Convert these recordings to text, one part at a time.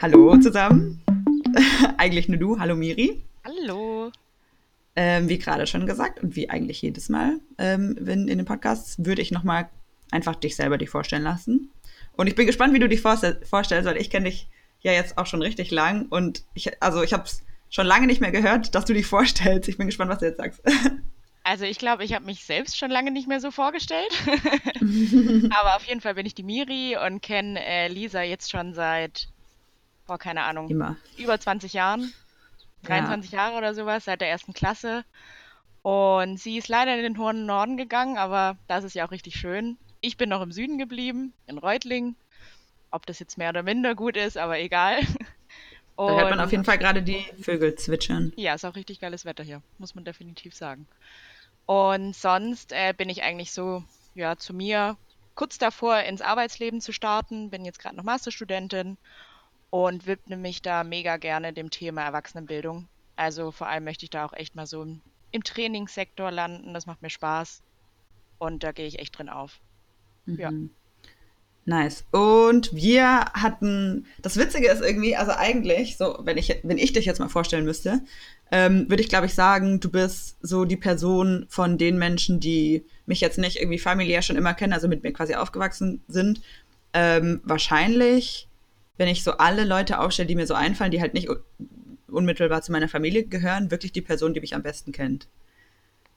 Hallo zusammen. eigentlich nur du. Hallo Miri. Hallo. Ähm, wie gerade schon gesagt und wie eigentlich jedes Mal ähm, wenn in den Podcasts, würde ich nochmal einfach dich selber dich vorstellen lassen. Und ich bin gespannt, wie du dich vorstell vorstellst, weil ich kenne dich ja jetzt auch schon richtig lang und ich, also ich habe es schon lange nicht mehr gehört, dass du dich vorstellst. Ich bin gespannt, was du jetzt sagst. Also ich glaube, ich habe mich selbst schon lange nicht mehr so vorgestellt. Aber auf jeden Fall bin ich die Miri und kenne äh, Lisa jetzt schon seit, boah, keine Ahnung, Immer. über 20 Jahren. 23 ja. Jahre oder sowas, seit der ersten Klasse. Und sie ist leider in den hohen Norden gegangen, aber das ist ja auch richtig schön. Ich bin noch im Süden geblieben, in Reutlingen. Ob das jetzt mehr oder minder gut ist, aber egal. Und, da hört man auf jeden Fall gerade die Vögel zwitschern. Ja, ist auch richtig geiles Wetter hier, muss man definitiv sagen. Und sonst äh, bin ich eigentlich so, ja, zu mir kurz davor ins Arbeitsleben zu starten, bin jetzt gerade noch Masterstudentin und widme mich da mega gerne dem Thema Erwachsenenbildung. Also vor allem möchte ich da auch echt mal so im, Trainingssektor landen, das macht mir Spaß und da gehe ich echt drin auf. Mhm. Ja. Nice. Und wir hatten, das Witzige ist irgendwie, also eigentlich, so, wenn ich, wenn ich dich jetzt mal vorstellen müsste, ähm, würde ich, glaube ich, sagen, du bist so die Person von den Menschen, die mich jetzt nicht irgendwie familiär schon immer kennen, also mit mir quasi aufgewachsen sind. Ähm, wahrscheinlich, wenn ich so alle Leute aufstelle, die mir so einfallen, die halt nicht unmittelbar zu meiner Familie gehören, wirklich die Person, die mich am besten kennt.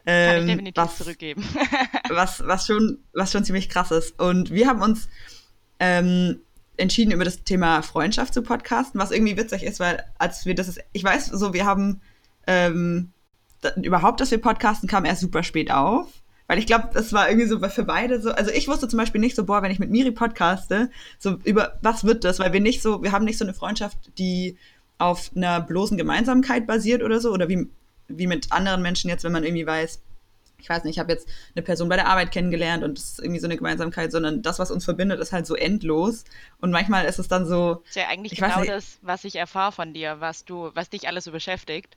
Ähm, Kann ich ähm, definitiv was, zurückgeben. was, was, schon, was schon ziemlich krass ist. Und wir haben uns ähm, entschieden, über das Thema Freundschaft zu podcasten, was irgendwie witzig ist, weil als wir das ist, ich weiß, so wir haben ähm, da, überhaupt, dass wir podcasten, kam erst super spät auf. Weil ich glaube, das war irgendwie so für beide so. Also ich wusste zum Beispiel nicht so, boah, wenn ich mit Miri podcaste, so über was wird das? Weil wir nicht so, wir haben nicht so eine Freundschaft, die auf einer bloßen Gemeinsamkeit basiert oder so. Oder wie, wie mit anderen Menschen jetzt, wenn man irgendwie weiß, ich weiß nicht, ich habe jetzt eine Person bei der Arbeit kennengelernt und das ist irgendwie so eine Gemeinsamkeit, sondern das, was uns verbindet, ist halt so endlos. Und manchmal ist es dann so. Das ist ja eigentlich genau das, was ich erfahre von dir, was du, was dich alles so beschäftigt.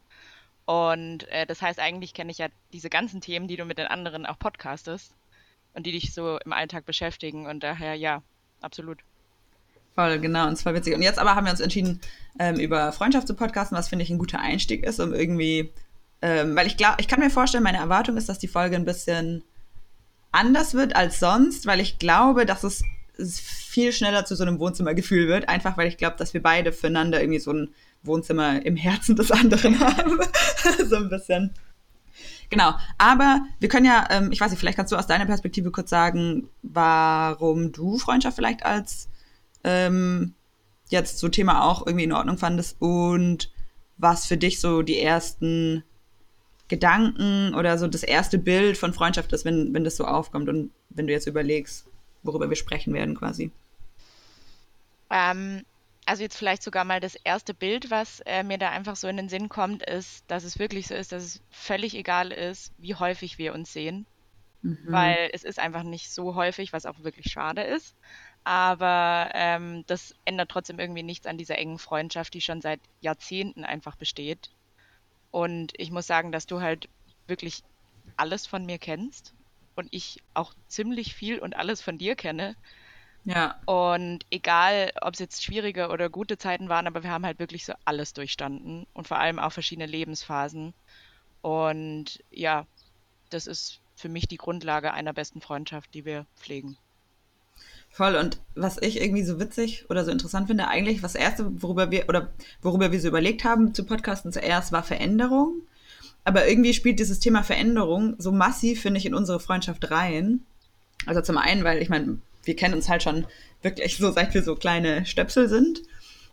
Und äh, das heißt, eigentlich kenne ich ja diese ganzen Themen, die du mit den anderen auch podcastest und die dich so im Alltag beschäftigen. Und daher ja, absolut. Voll, genau, und zwar witzig. Und jetzt aber haben wir uns entschieden, ähm, über Freundschaft zu podcasten, was finde ich ein guter Einstieg ist, um irgendwie ähm, weil ich glaube, ich kann mir vorstellen, meine Erwartung ist, dass die Folge ein bisschen anders wird als sonst, weil ich glaube, dass es viel schneller zu so einem Wohnzimmergefühl wird, einfach weil ich glaube, dass wir beide füreinander irgendwie so ein Wohnzimmer im Herzen des anderen haben. so ein bisschen. Genau, aber wir können ja, ähm, ich weiß nicht, vielleicht kannst du aus deiner Perspektive kurz sagen, warum du Freundschaft vielleicht als ähm, jetzt so Thema auch irgendwie in Ordnung fandest und was für dich so die ersten Gedanken oder so das erste Bild von Freundschaft ist, wenn, wenn das so aufkommt und wenn du jetzt überlegst, worüber wir sprechen werden quasi? Ähm, also jetzt vielleicht sogar mal das erste Bild, was äh, mir da einfach so in den Sinn kommt, ist, dass es wirklich so ist, dass es völlig egal ist, wie häufig wir uns sehen. Mhm. Weil es ist einfach nicht so häufig, was auch wirklich schade ist. Aber ähm, das ändert trotzdem irgendwie nichts an dieser engen Freundschaft, die schon seit Jahrzehnten einfach besteht. Und ich muss sagen, dass du halt wirklich alles von mir kennst und ich auch ziemlich viel und alles von dir kenne. Ja. Und egal, ob es jetzt schwierige oder gute Zeiten waren, aber wir haben halt wirklich so alles durchstanden und vor allem auch verschiedene Lebensphasen. Und ja, das ist für mich die Grundlage einer besten Freundschaft, die wir pflegen. Voll. Und was ich irgendwie so witzig oder so interessant finde, eigentlich, was erste, worüber wir oder worüber wir so überlegt haben zu podcasten zuerst, war Veränderung. Aber irgendwie spielt dieses Thema Veränderung so massiv, finde ich, in unsere Freundschaft rein. Also zum einen, weil ich meine, wir kennen uns halt schon wirklich so, seit wir so kleine Stöpsel sind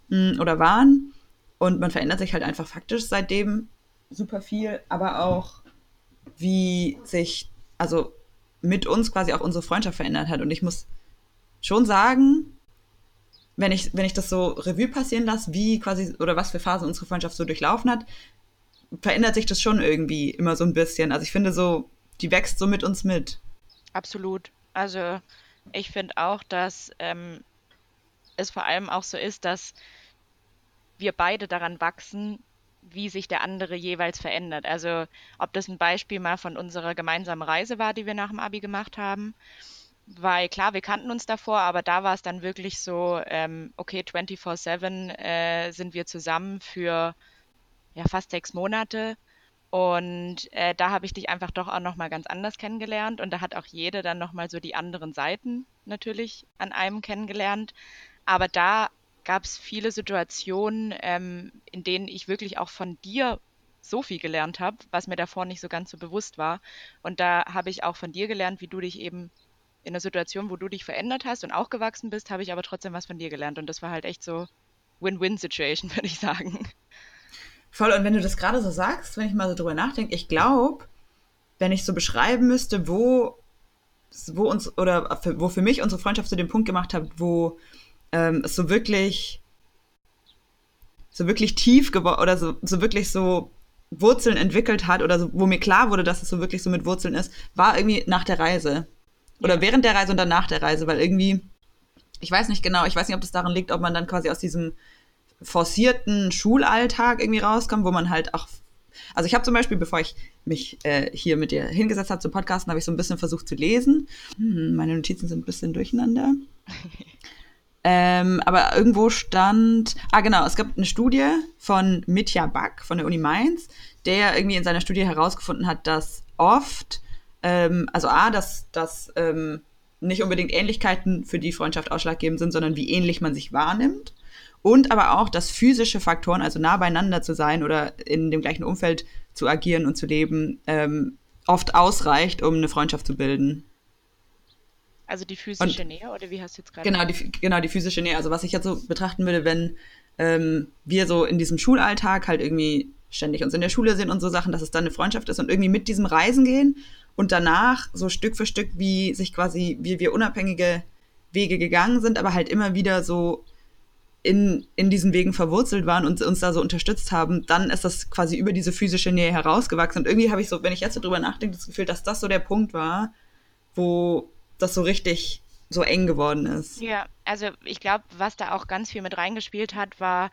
mh, hm, oder waren. Und man verändert sich halt einfach faktisch seitdem super viel, aber auch wie sich, also mit uns quasi auch unsere Freundschaft verändert hat. Und ich muss schon sagen, wenn ich, wenn ich das so Revue passieren lasse, wie quasi oder was für Phasen unsere Freundschaft so durchlaufen hat, verändert sich das schon irgendwie immer so ein bisschen. Also ich finde so, die wächst so mit uns mit. Absolut. Also ich finde auch, dass ähm, es vor allem auch so ist, dass wir beide daran wachsen, wie sich der andere jeweils verändert. Also ob das ein Beispiel mal von unserer gemeinsamen Reise war, die wir nach dem ABI gemacht haben, weil klar, wir kannten uns davor, aber da war es dann wirklich so, ähm, okay, 24-7 äh, sind wir zusammen für ja, fast sechs Monate. Und äh, da habe ich dich einfach doch auch nochmal ganz anders kennengelernt. Und da hat auch jede dann nochmal so die anderen Seiten natürlich an einem kennengelernt. Aber da gab es viele Situationen, ähm, in denen ich wirklich auch von dir so viel gelernt habe, was mir davor nicht so ganz so bewusst war. Und da habe ich auch von dir gelernt, wie du dich eben in der Situation, wo du dich verändert hast und auch gewachsen bist, habe ich aber trotzdem was von dir gelernt. Und das war halt echt so Win-Win-Situation, würde ich sagen. Voll, und wenn du das gerade so sagst, wenn ich mal so drüber nachdenke, ich glaube, wenn ich so beschreiben müsste, wo, wo uns oder für, wo für mich unsere Freundschaft zu dem Punkt gemacht hat, wo ähm, es so wirklich so wirklich tief geworden oder so, so wirklich so Wurzeln entwickelt hat oder so, wo mir klar wurde, dass es so wirklich so mit Wurzeln ist, war irgendwie nach der Reise. Oder ja. während der Reise und dann nach der Reise, weil irgendwie, ich weiß nicht genau, ich weiß nicht, ob das daran liegt, ob man dann quasi aus diesem forcierten Schulalltag irgendwie rauskommt, wo man halt auch. Also ich habe zum Beispiel, bevor ich mich äh, hier mit dir hingesetzt habe zum Podcasten, habe ich so ein bisschen versucht zu lesen. Hm, meine Notizen sind ein bisschen durcheinander. ähm, aber irgendwo stand, ah genau, es gab eine Studie von Mitya Back von der Uni Mainz, der irgendwie in seiner Studie herausgefunden hat, dass oft, ähm, also A, dass, dass ähm, nicht unbedingt Ähnlichkeiten für die Freundschaft ausschlaggebend sind, sondern wie ähnlich man sich wahrnimmt. Und aber auch, dass physische Faktoren, also nah beieinander zu sein oder in dem gleichen Umfeld zu agieren und zu leben, ähm, oft ausreicht, um eine Freundschaft zu bilden. Also die physische und, Nähe oder wie hast du jetzt gerade? Genau die, genau, die physische Nähe. Also was ich jetzt so betrachten würde, wenn ähm, wir so in diesem Schulalltag halt irgendwie ständig uns in der Schule sehen und so Sachen, dass es dann eine Freundschaft ist und irgendwie mit diesem Reisen gehen und danach so Stück für Stück, wie sich quasi, wie wir unabhängige Wege gegangen sind, aber halt immer wieder so in, in diesen Wegen verwurzelt waren und uns da so unterstützt haben, dann ist das quasi über diese physische Nähe herausgewachsen. Und irgendwie habe ich so, wenn ich jetzt so drüber nachdenke, das Gefühl, dass das so der Punkt war, wo das so richtig so eng geworden ist. Ja, also ich glaube, was da auch ganz viel mit reingespielt hat, war,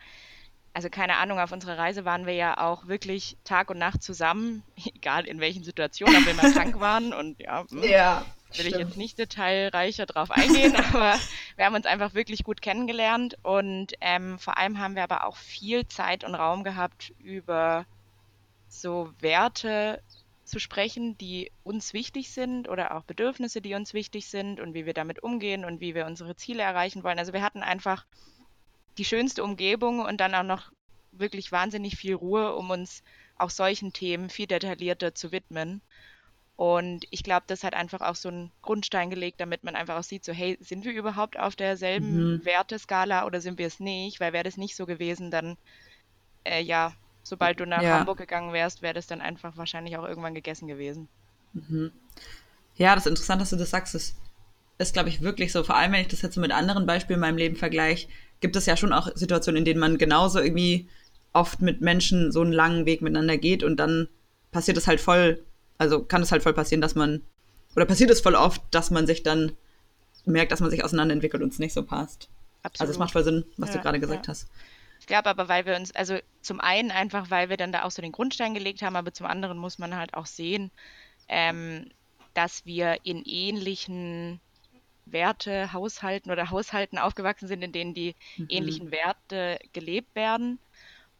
also keine Ahnung, auf unserer Reise waren wir ja auch wirklich Tag und Nacht zusammen, egal in welchen Situationen, ob wir mal krank waren und ja. Hm. Ja, will Stimmt. ich jetzt nicht detailreicher drauf eingehen, aber wir haben uns einfach wirklich gut kennengelernt und ähm, vor allem haben wir aber auch viel Zeit und Raum gehabt, über so Werte zu sprechen, die uns wichtig sind oder auch Bedürfnisse, die uns wichtig sind und wie wir damit umgehen und wie wir unsere Ziele erreichen wollen. Also wir hatten einfach die schönste Umgebung und dann auch noch wirklich wahnsinnig viel Ruhe, um uns auch solchen Themen viel detaillierter zu widmen. Und ich glaube, das hat einfach auch so einen Grundstein gelegt, damit man einfach auch sieht, so hey, sind wir überhaupt auf derselben mhm. Werteskala oder sind wir es nicht? Weil wäre das nicht so gewesen, dann äh, ja, sobald du nach ja. Hamburg gegangen wärst, wäre das dann einfach wahrscheinlich auch irgendwann gegessen gewesen. Mhm. Ja, das ist interessant, dass du das sagst. Das ist, glaube ich, wirklich so. Vor allem, wenn ich das jetzt so mit anderen Beispielen in meinem Leben vergleiche, gibt es ja schon auch Situationen, in denen man genauso irgendwie oft mit Menschen so einen langen Weg miteinander geht und dann passiert es halt voll also kann es halt voll passieren, dass man, oder passiert es voll oft, dass man sich dann merkt, dass man sich auseinanderentwickelt und es nicht so passt. Absolut. Also es macht voll Sinn, was ja, du gerade gesagt ja. hast. Ich glaube aber, weil wir uns, also zum einen einfach, weil wir dann da auch so den Grundstein gelegt haben, aber zum anderen muss man halt auch sehen, ähm, dass wir in ähnlichen Werte, Haushalten oder Haushalten aufgewachsen sind, in denen die mhm. ähnlichen Werte gelebt werden.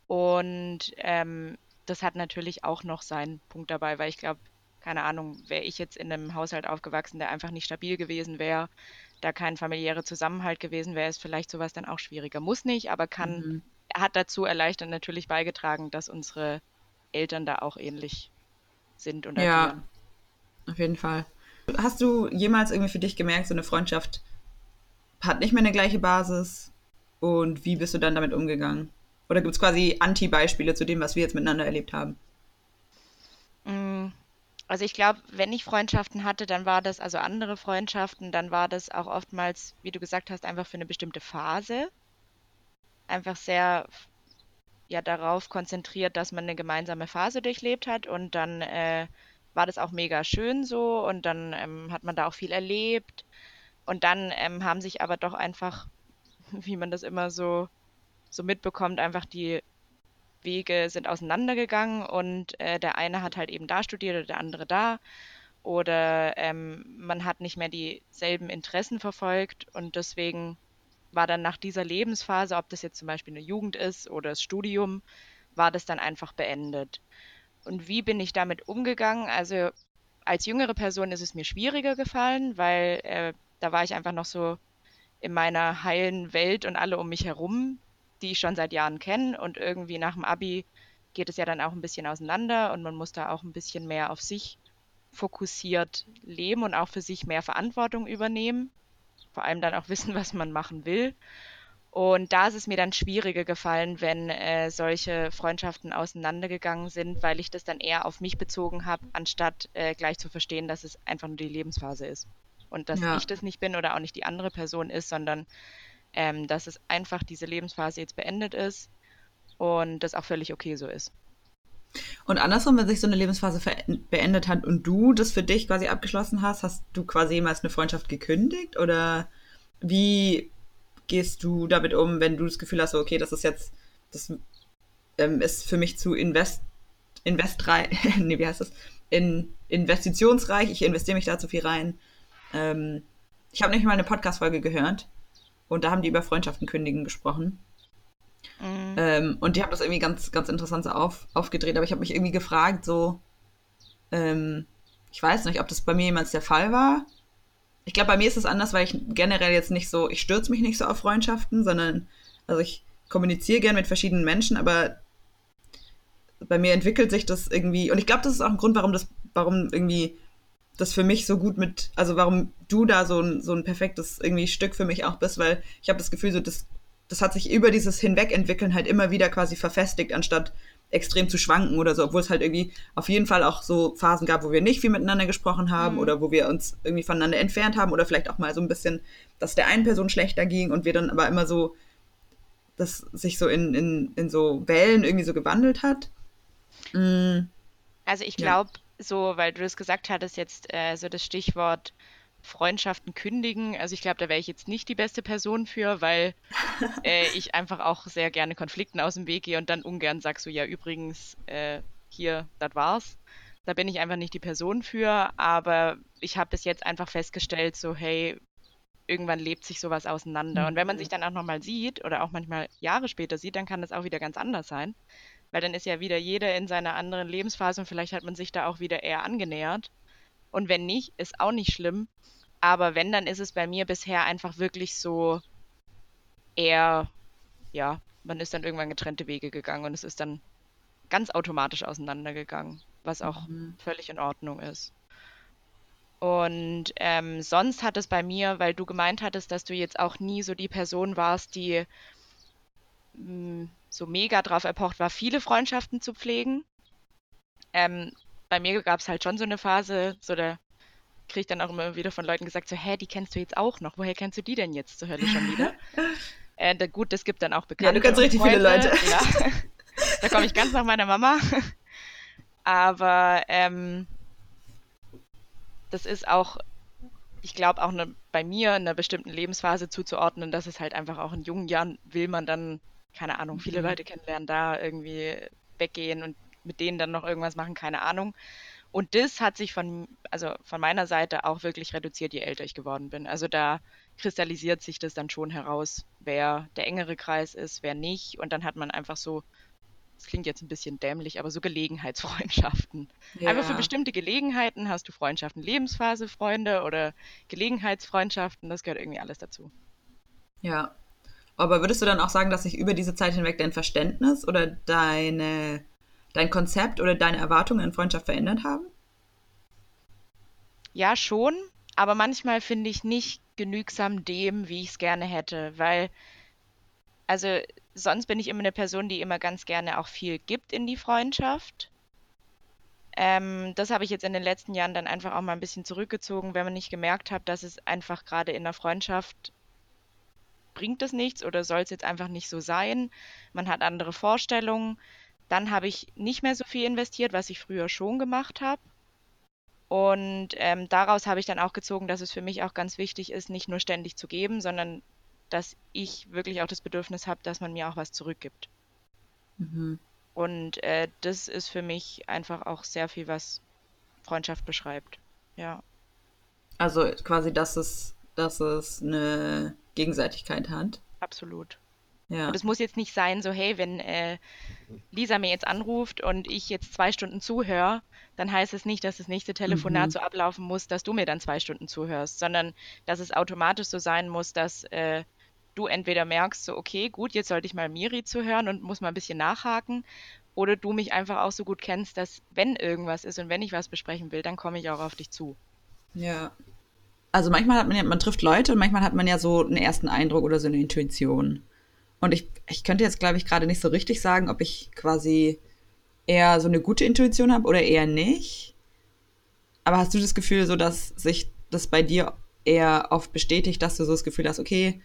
Und ähm, das hat natürlich auch noch seinen Punkt dabei, weil ich glaube, keine Ahnung, wäre ich jetzt in einem Haushalt aufgewachsen, der einfach nicht stabil gewesen wäre, da kein familiärer Zusammenhalt gewesen wäre, ist vielleicht sowas dann auch schwieriger. Muss nicht, aber kann, mhm. hat dazu erleichtert natürlich beigetragen, dass unsere Eltern da auch ähnlich sind und agieren. Ja, auf jeden Fall. Hast du jemals irgendwie für dich gemerkt, so eine Freundschaft hat nicht mehr eine gleiche Basis? Und wie bist du dann damit umgegangen? Oder gibt es quasi Anti-Beispiele zu dem, was wir jetzt miteinander erlebt haben? Mm, also ich glaube, wenn ich Freundschaften hatte, dann war das, also andere Freundschaften, dann war das auch oftmals, wie du gesagt hast, einfach für eine bestimmte Phase. Einfach sehr ja darauf konzentriert, dass man eine gemeinsame Phase durchlebt hat und dann äh, war das auch mega schön so und dann ähm, hat man da auch viel erlebt und dann ähm, haben sich aber doch einfach, wie man das immer so so mitbekommt, einfach die Wege sind auseinandergegangen und äh, der eine hat halt eben da studiert oder der andere da. oder ähm, man hat nicht mehr dieselben Interessen verfolgt und deswegen war dann nach dieser Lebensphase, ob das jetzt zum Beispiel eine Jugend ist oder das Studium, war das dann einfach beendet. Und wie bin ich damit umgegangen? Also als jüngere Person ist es mir schwieriger gefallen, weil äh, da war ich einfach noch so in meiner heilen Welt und alle um mich herum, die ich schon seit Jahren kenne. Und irgendwie nach dem Abi geht es ja dann auch ein bisschen auseinander und man muss da auch ein bisschen mehr auf sich fokussiert leben und auch für sich mehr Verantwortung übernehmen. Vor allem dann auch wissen, was man machen will. Und da ist es mir dann schwieriger gefallen, wenn äh, solche Freundschaften auseinandergegangen sind, weil ich das dann eher auf mich bezogen habe, anstatt äh, gleich zu verstehen, dass es einfach nur die Lebensphase ist. Und dass ja. ich das nicht bin oder auch nicht die andere Person ist, sondern ähm, dass es einfach diese Lebensphase jetzt beendet ist und das auch völlig okay so ist. Und andersrum, wenn sich so eine Lebensphase beendet hat und du das für dich quasi abgeschlossen hast, hast du quasi jemals eine Freundschaft gekündigt? Oder wie gehst du damit um, wenn du das Gefühl hast, okay, das ist jetzt, das ähm, ist für mich zu invest, investreich, nee, wie heißt das? In, investitionsreich, ich investiere mich da zu viel rein. Ähm, ich habe nämlich mal eine Podcast-Folge gehört und da haben die über Freundschaften kündigen gesprochen. Mhm. Ähm, und die haben das irgendwie ganz, ganz interessant so auf, aufgedreht, aber ich habe mich irgendwie gefragt, so, ähm, ich weiß nicht, ob das bei mir jemals der Fall war. Ich glaube, bei mir ist es anders, weil ich generell jetzt nicht so, ich stürze mich nicht so auf Freundschaften, sondern, also ich kommuniziere gern mit verschiedenen Menschen, aber bei mir entwickelt sich das irgendwie, und ich glaube, das ist auch ein Grund, warum das, warum irgendwie das für mich so gut mit, also warum du da so ein, so ein perfektes irgendwie Stück für mich auch bist, weil ich habe das Gefühl, so das das hat sich über dieses Hinwegentwickeln halt immer wieder quasi verfestigt, anstatt extrem zu schwanken oder so, obwohl es halt irgendwie auf jeden Fall auch so Phasen gab, wo wir nicht viel miteinander gesprochen haben mhm. oder wo wir uns irgendwie voneinander entfernt haben oder vielleicht auch mal so ein bisschen, dass der einen Person schlechter ging und wir dann aber immer so, dass sich so in, in, in so Wellen irgendwie so gewandelt hat. Mhm. Also ich glaube, ja. So, weil du das gesagt hattest, jetzt äh, so das Stichwort Freundschaften kündigen. Also ich glaube, da wäre ich jetzt nicht die beste Person für, weil äh, ich einfach auch sehr gerne Konflikten aus dem Weg gehe und dann ungern sag so, ja übrigens, äh, hier, das war's. Da bin ich einfach nicht die Person für, aber ich habe bis jetzt einfach festgestellt, so hey, irgendwann lebt sich sowas auseinander. Und wenn man sich mhm. dann auch nochmal sieht oder auch manchmal Jahre später sieht, dann kann das auch wieder ganz anders sein. Weil dann ist ja wieder jeder in seiner anderen Lebensphase und vielleicht hat man sich da auch wieder eher angenähert. Und wenn nicht, ist auch nicht schlimm. Aber wenn, dann ist es bei mir bisher einfach wirklich so eher, ja, man ist dann irgendwann getrennte Wege gegangen und es ist dann ganz automatisch auseinandergegangen, was auch mhm. völlig in Ordnung ist. Und ähm, sonst hat es bei mir, weil du gemeint hattest, dass du jetzt auch nie so die Person warst, die mh, mm, so mega drauf erpocht war, viele Freundschaften zu pflegen. Ähm, bei mir gab es halt schon so eine Phase, so der kriege ich dann auch immer wieder von Leuten gesagt, so, hä, die kennst du jetzt auch noch. Woher kennst du die denn jetzt zur Hölle schon wieder? äh, da, gut, das gibt dann auch Bekannte. Ja, du kennst richtig Freunde. viele Leute. Ja. da komme ich ganz nach meiner Mama. Aber ähm, das ist auch, ich glaube, auch eine, bei mir in einer bestimmten Lebensphase zuzuordnen, dass es halt einfach auch in jungen Jahren will man dann, keine Ahnung, viele mhm. Leute kennenlernen, da irgendwie weggehen und mit denen dann noch irgendwas machen, keine Ahnung. Und das hat sich von, also von meiner Seite auch wirklich reduziert, je älter ich geworden bin. Also da kristallisiert sich das dann schon heraus, wer der engere Kreis ist, wer nicht. Und dann hat man einfach so, das klingt jetzt ein bisschen dämlich, aber so Gelegenheitsfreundschaften. Ja. Einfach für bestimmte Gelegenheiten hast du Freundschaften, Lebensphase, Freunde oder Gelegenheitsfreundschaften, das gehört irgendwie alles dazu. Ja. Aber würdest du dann auch sagen, dass sich über diese Zeit hinweg dein Verständnis oder deine dein Konzept oder deine Erwartungen in Freundschaft verändert haben? Ja, schon, aber manchmal finde ich nicht genügsam dem, wie ich es gerne hätte, weil, also sonst bin ich immer eine Person, die immer ganz gerne auch viel gibt in die Freundschaft. Ähm, das habe ich jetzt in den letzten Jahren dann einfach auch mal ein bisschen zurückgezogen, wenn man nicht gemerkt hat, dass es einfach gerade in der Freundschaft bringt es nichts oder soll es jetzt einfach nicht so sein. Man hat andere Vorstellungen. Dann habe ich nicht mehr so viel investiert, was ich früher schon gemacht habe. Und ähm, daraus habe ich dann auch gezogen, dass es für mich auch ganz wichtig ist, nicht nur ständig zu geben, sondern dass ich wirklich auch das Bedürfnis habe, dass man mir auch was zurückgibt. Mhm. Und äh, das ist für mich einfach auch sehr viel, was Freundschaft beschreibt. ja. Also quasi, dass es, dass es eine Gegenseitigkeit hat. Absolut. Ja. Und es muss jetzt nicht sein, so, hey, wenn äh, Lisa mir jetzt anruft und ich jetzt zwei Stunden zuhöre, dann heißt es nicht, dass das nächste Telefonat Mhm. so ablaufen muss, dass du mir dann zwei Stunden zuhörst, sondern dass es automatisch so sein muss, dass äh, du entweder merkst, so, okay, gut, jetzt sollte ich mal Miri zuhören und muss mal ein bisschen nachhaken, oder du mich einfach auch so gut kennst, dass wenn irgendwas ist und wenn ich was besprechen will, dann komme ich auch auf dich zu. Ja. Also manchmal hat man ja, man trifft Leute und manchmal hat man ja so einen ersten Eindruck oder so eine Intuition. Und ich, ich könnte jetzt, glaube ich, gerade nicht so richtig sagen, ob ich quasi eher so eine gute Intuition habe oder eher nicht. Aber hast du das Gefühl, so dass sich das bei dir eher oft bestätigt, dass du so das Gefühl hast, okay,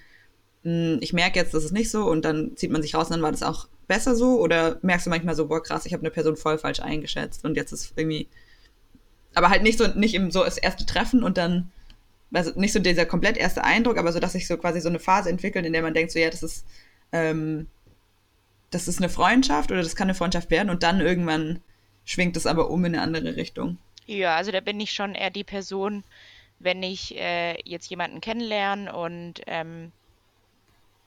mh, ich merke jetzt, das ist nicht so und dann zieht man sich raus und dann war das auch besser so? Oder merkst du manchmal so, boah, krass, ich habe eine Person voll falsch eingeschätzt und jetzt ist irgendwie. Aber halt nicht so, nicht eben so das erste Treffen und dann, also nicht so dieser komplett erste Eindruck, aber so, dass sich so quasi so eine Phase entwickelt, in der man denkt, so, ja, das ist, ähm, das ist eine Freundschaft oder das kann eine Freundschaft werden und dann irgendwann schwingt es aber um in eine andere Richtung. Ja, also da bin ich schon eher die Person, wenn ich äh, jetzt jemanden kennenlerne und ähm,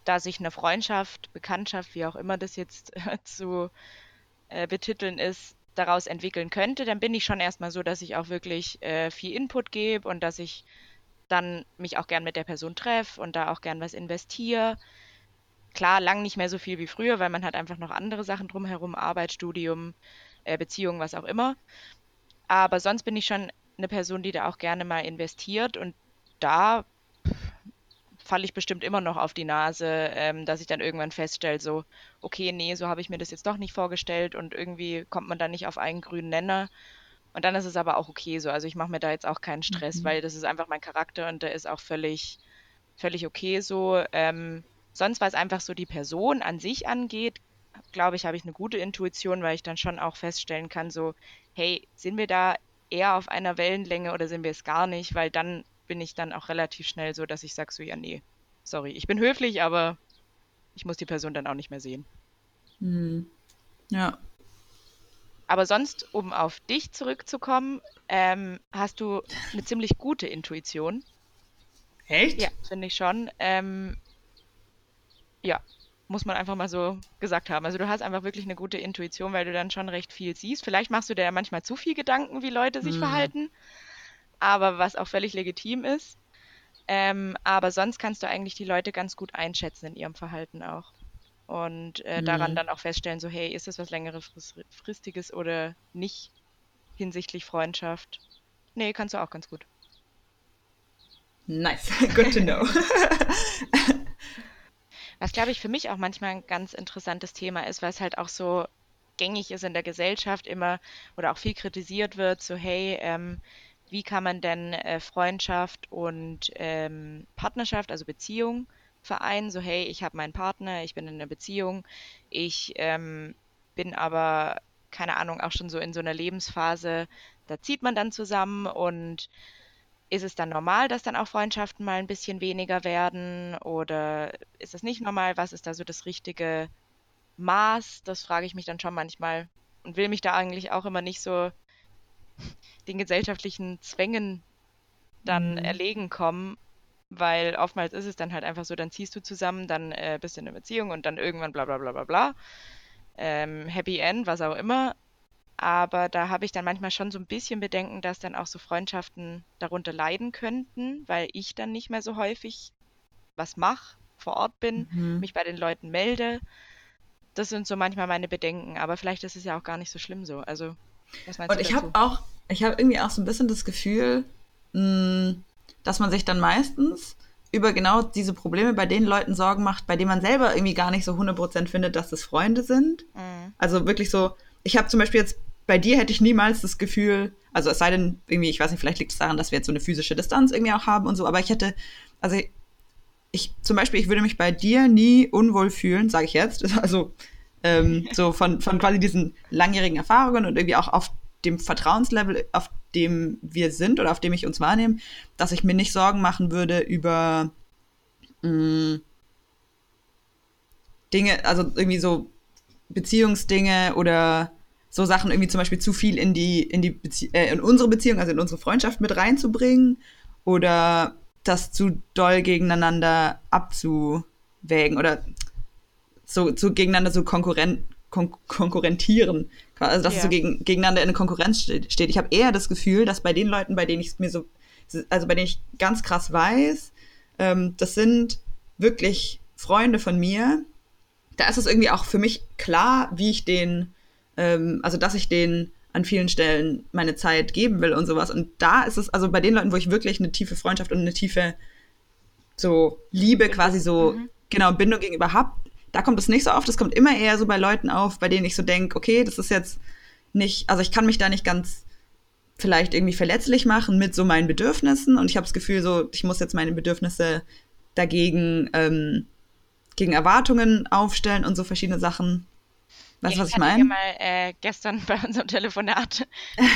da sich eine Freundschaft, Bekanntschaft, wie auch immer das jetzt äh, zu äh, betiteln ist, daraus entwickeln könnte, dann bin ich schon erstmal so, dass ich auch wirklich äh, viel Input gebe und dass ich dann mich auch gern mit der Person treffe und da auch gern was investiere. Klar, lang nicht mehr so viel wie früher, weil man hat einfach noch andere Sachen drumherum, Arbeit, Studium, äh, Beziehung, was auch immer. Aber sonst bin ich schon eine Person, die da auch gerne mal investiert und da falle ich bestimmt immer noch auf die Nase, ähm, dass ich dann irgendwann feststelle, so, okay, nee, so habe ich mir das jetzt doch nicht vorgestellt und irgendwie kommt man dann nicht auf einen grünen Nenner. Und dann ist es aber auch okay so. Also ich mache mir da jetzt auch keinen Stress, Mhm. weil das ist einfach mein Charakter und der ist auch völlig, völlig okay so. Ähm, sonst, was einfach so die Person an sich angeht, glaube ich, habe ich eine gute Intuition, weil ich dann schon auch feststellen kann, so, hey, sind wir da eher auf einer Wellenlänge oder sind wir es gar nicht? Weil dann bin ich dann auch relativ schnell so, dass ich sage so, ja, nee, sorry, ich bin höflich, aber ich muss die Person dann auch nicht mehr sehen. Mhm. Ja. Aber sonst, um auf dich zurückzukommen, ähm, hast du eine ziemlich gute Intuition. Echt? Ja, finde ich schon. Ähm, ja, muss man einfach mal so gesagt haben. Also du hast einfach wirklich eine gute Intuition, weil du dann schon recht viel siehst. Vielleicht machst du dir ja manchmal zu viel Gedanken, wie Leute sich Mhm. verhalten, aber was auch völlig legitim ist. Ähm, aber sonst kannst du eigentlich die Leute ganz gut einschätzen in ihrem Verhalten auch. Und äh, daran Mhm. dann auch feststellen, so, hey, ist das was längerefristiges oder nicht hinsichtlich Freundschaft? Nee, kannst du auch ganz gut. Nice. Good to know. Was, glaube ich, für mich auch manchmal ein ganz interessantes Thema ist, weil es halt auch so gängig ist in der Gesellschaft immer oder auch viel kritisiert wird, so hey, ähm, wie kann man denn äh, Freundschaft und ähm, Partnerschaft, also Beziehung vereinen? So hey, ich habe meinen Partner, ich bin in einer Beziehung, ich ähm, bin aber, keine Ahnung, auch schon so in so einer Lebensphase, da zieht man dann zusammen und ist es dann normal, dass dann auch Freundschaften mal ein bisschen weniger werden oder ist es nicht normal? Was ist da so das richtige Maß? Das frage ich mich dann schon manchmal und will mich da eigentlich auch immer nicht so den gesellschaftlichen Zwängen dann Mhm. erlegen kommen, weil oftmals ist es dann halt einfach so, dann ziehst du zusammen, dann äh, bist du in einer Beziehung und dann irgendwann bla bla bla bla bla. Ähm, Happy End, was auch immer. Aber da habe ich dann manchmal schon so ein bisschen Bedenken, dass dann auch so Freundschaften darunter leiden könnten, weil ich dann nicht mehr so häufig was mache, vor Ort bin, Mhm. mich bei den Leuten melde. Das sind so manchmal meine Bedenken, aber vielleicht ist es ja auch gar nicht so schlimm so. Also, was meinst Und du ich habe auch, ich habe irgendwie auch so ein bisschen das Gefühl, mh, dass man sich dann meistens über genau diese Probleme bei den Leuten Sorgen macht, bei denen man selber irgendwie gar nicht so 100% findet, dass das Freunde sind. Mhm. Also wirklich so, ich habe zum Beispiel jetzt, bei dir hätte ich niemals das Gefühl, also es sei denn, irgendwie, ich weiß nicht, vielleicht liegt es daran, dass wir jetzt so eine physische Distanz irgendwie auch haben und so, aber ich hätte, also ich, zum Beispiel, ich würde mich bei dir nie unwohl fühlen, sage ich jetzt, also ähm, so von, von quasi diesen langjährigen Erfahrungen und irgendwie auch auf dem Vertrauenslevel, auf dem wir sind oder auf dem ich uns wahrnehme, dass ich mir nicht Sorgen machen würde über mh, Dinge, also irgendwie so Beziehungsdinge oder so Sachen irgendwie zum Beispiel zu viel in die, in die Bezie äh, in unsere Beziehung, also in unsere Freundschaft mit reinzubringen oder das zu doll gegeneinander abzuwägen oder so, so gegeneinander so konkurrent, kon konkurrentieren. Also dass ja. es so gegen, gegeneinander in eine Konkurrenz steht. Ich habe eher das Gefühl, dass bei den Leuten, bei denen ich es mir so, also bei denen ich ganz krass weiß, ähm, das sind wirklich Freunde von mir. Da ist es irgendwie auch für mich klar, wie ich den, ähm, also dass ich den an vielen Stellen meine Zeit geben will und sowas. Und da ist es, also bei den Leuten, wo ich wirklich eine tiefe Freundschaft und eine tiefe so Liebe quasi so, mhm. genau, Bindung gegenüber habe, da kommt es nicht so oft. Es kommt immer eher so bei Leuten auf, bei denen ich so denke, okay, das ist jetzt nicht, also ich kann mich da nicht ganz vielleicht irgendwie verletzlich machen mit so meinen Bedürfnissen und ich habe das Gefühl, so, ich muss jetzt meine Bedürfnisse dagegen ähm, gegen Erwartungen aufstellen und so verschiedene Sachen. Weißt du, was ich meine? Ich mal äh, gestern bei unserem Telefonat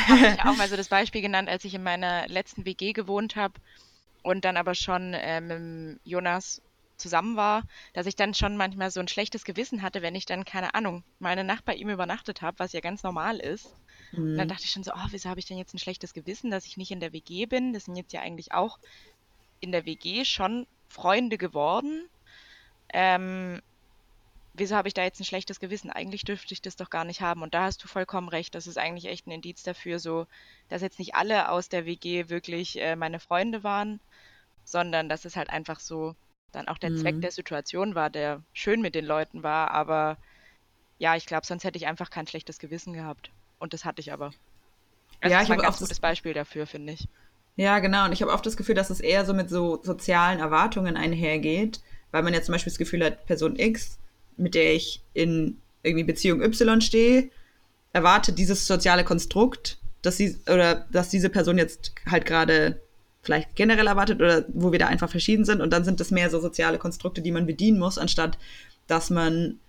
habe ich auch mal so das Beispiel genannt, als ich in meiner letzten WG gewohnt habe und dann aber schon äh, mit Jonas zusammen war, dass ich dann schon manchmal so ein schlechtes Gewissen hatte, wenn ich dann, keine Ahnung, mal eine Nacht bei ihm übernachtet habe, was ja ganz normal ist. Mhm. dann dachte ich schon so, oh, wieso habe ich denn jetzt ein schlechtes Gewissen, dass ich nicht in der WG bin? Das sind jetzt ja eigentlich auch in der WG schon Freunde geworden. Ähm, wieso habe ich da jetzt ein schlechtes Gewissen? Eigentlich dürfte ich das doch gar nicht haben. Und da hast du vollkommen recht. Das ist eigentlich echt ein Indiz dafür, so, dass jetzt nicht alle aus der WG wirklich äh, meine Freunde waren, sondern dass es halt einfach so dann auch der mhm. Zweck der Situation war, der schön mit den Leuten war. Aber ja, ich glaube, sonst hätte ich einfach kein schlechtes Gewissen gehabt. Und das hatte ich aber. Also ja, ich habe ein ganz gutes Beispiel dafür, finde ich. Ja, genau. Und ich habe oft das Gefühl, dass es eher so mit so sozialen Erwartungen einhergeht, weil man ja zum Beispiel das Gefühl hat, Person X, mit der ich in irgendwie Beziehung Y stehe, erwartet dieses soziale Konstrukt, dass sie oder dass diese Person jetzt halt gerade vielleicht generell erwartet oder wo wir da einfach verschieden sind und dann sind das mehr so soziale Konstrukte, die man bedienen muss, anstatt dass man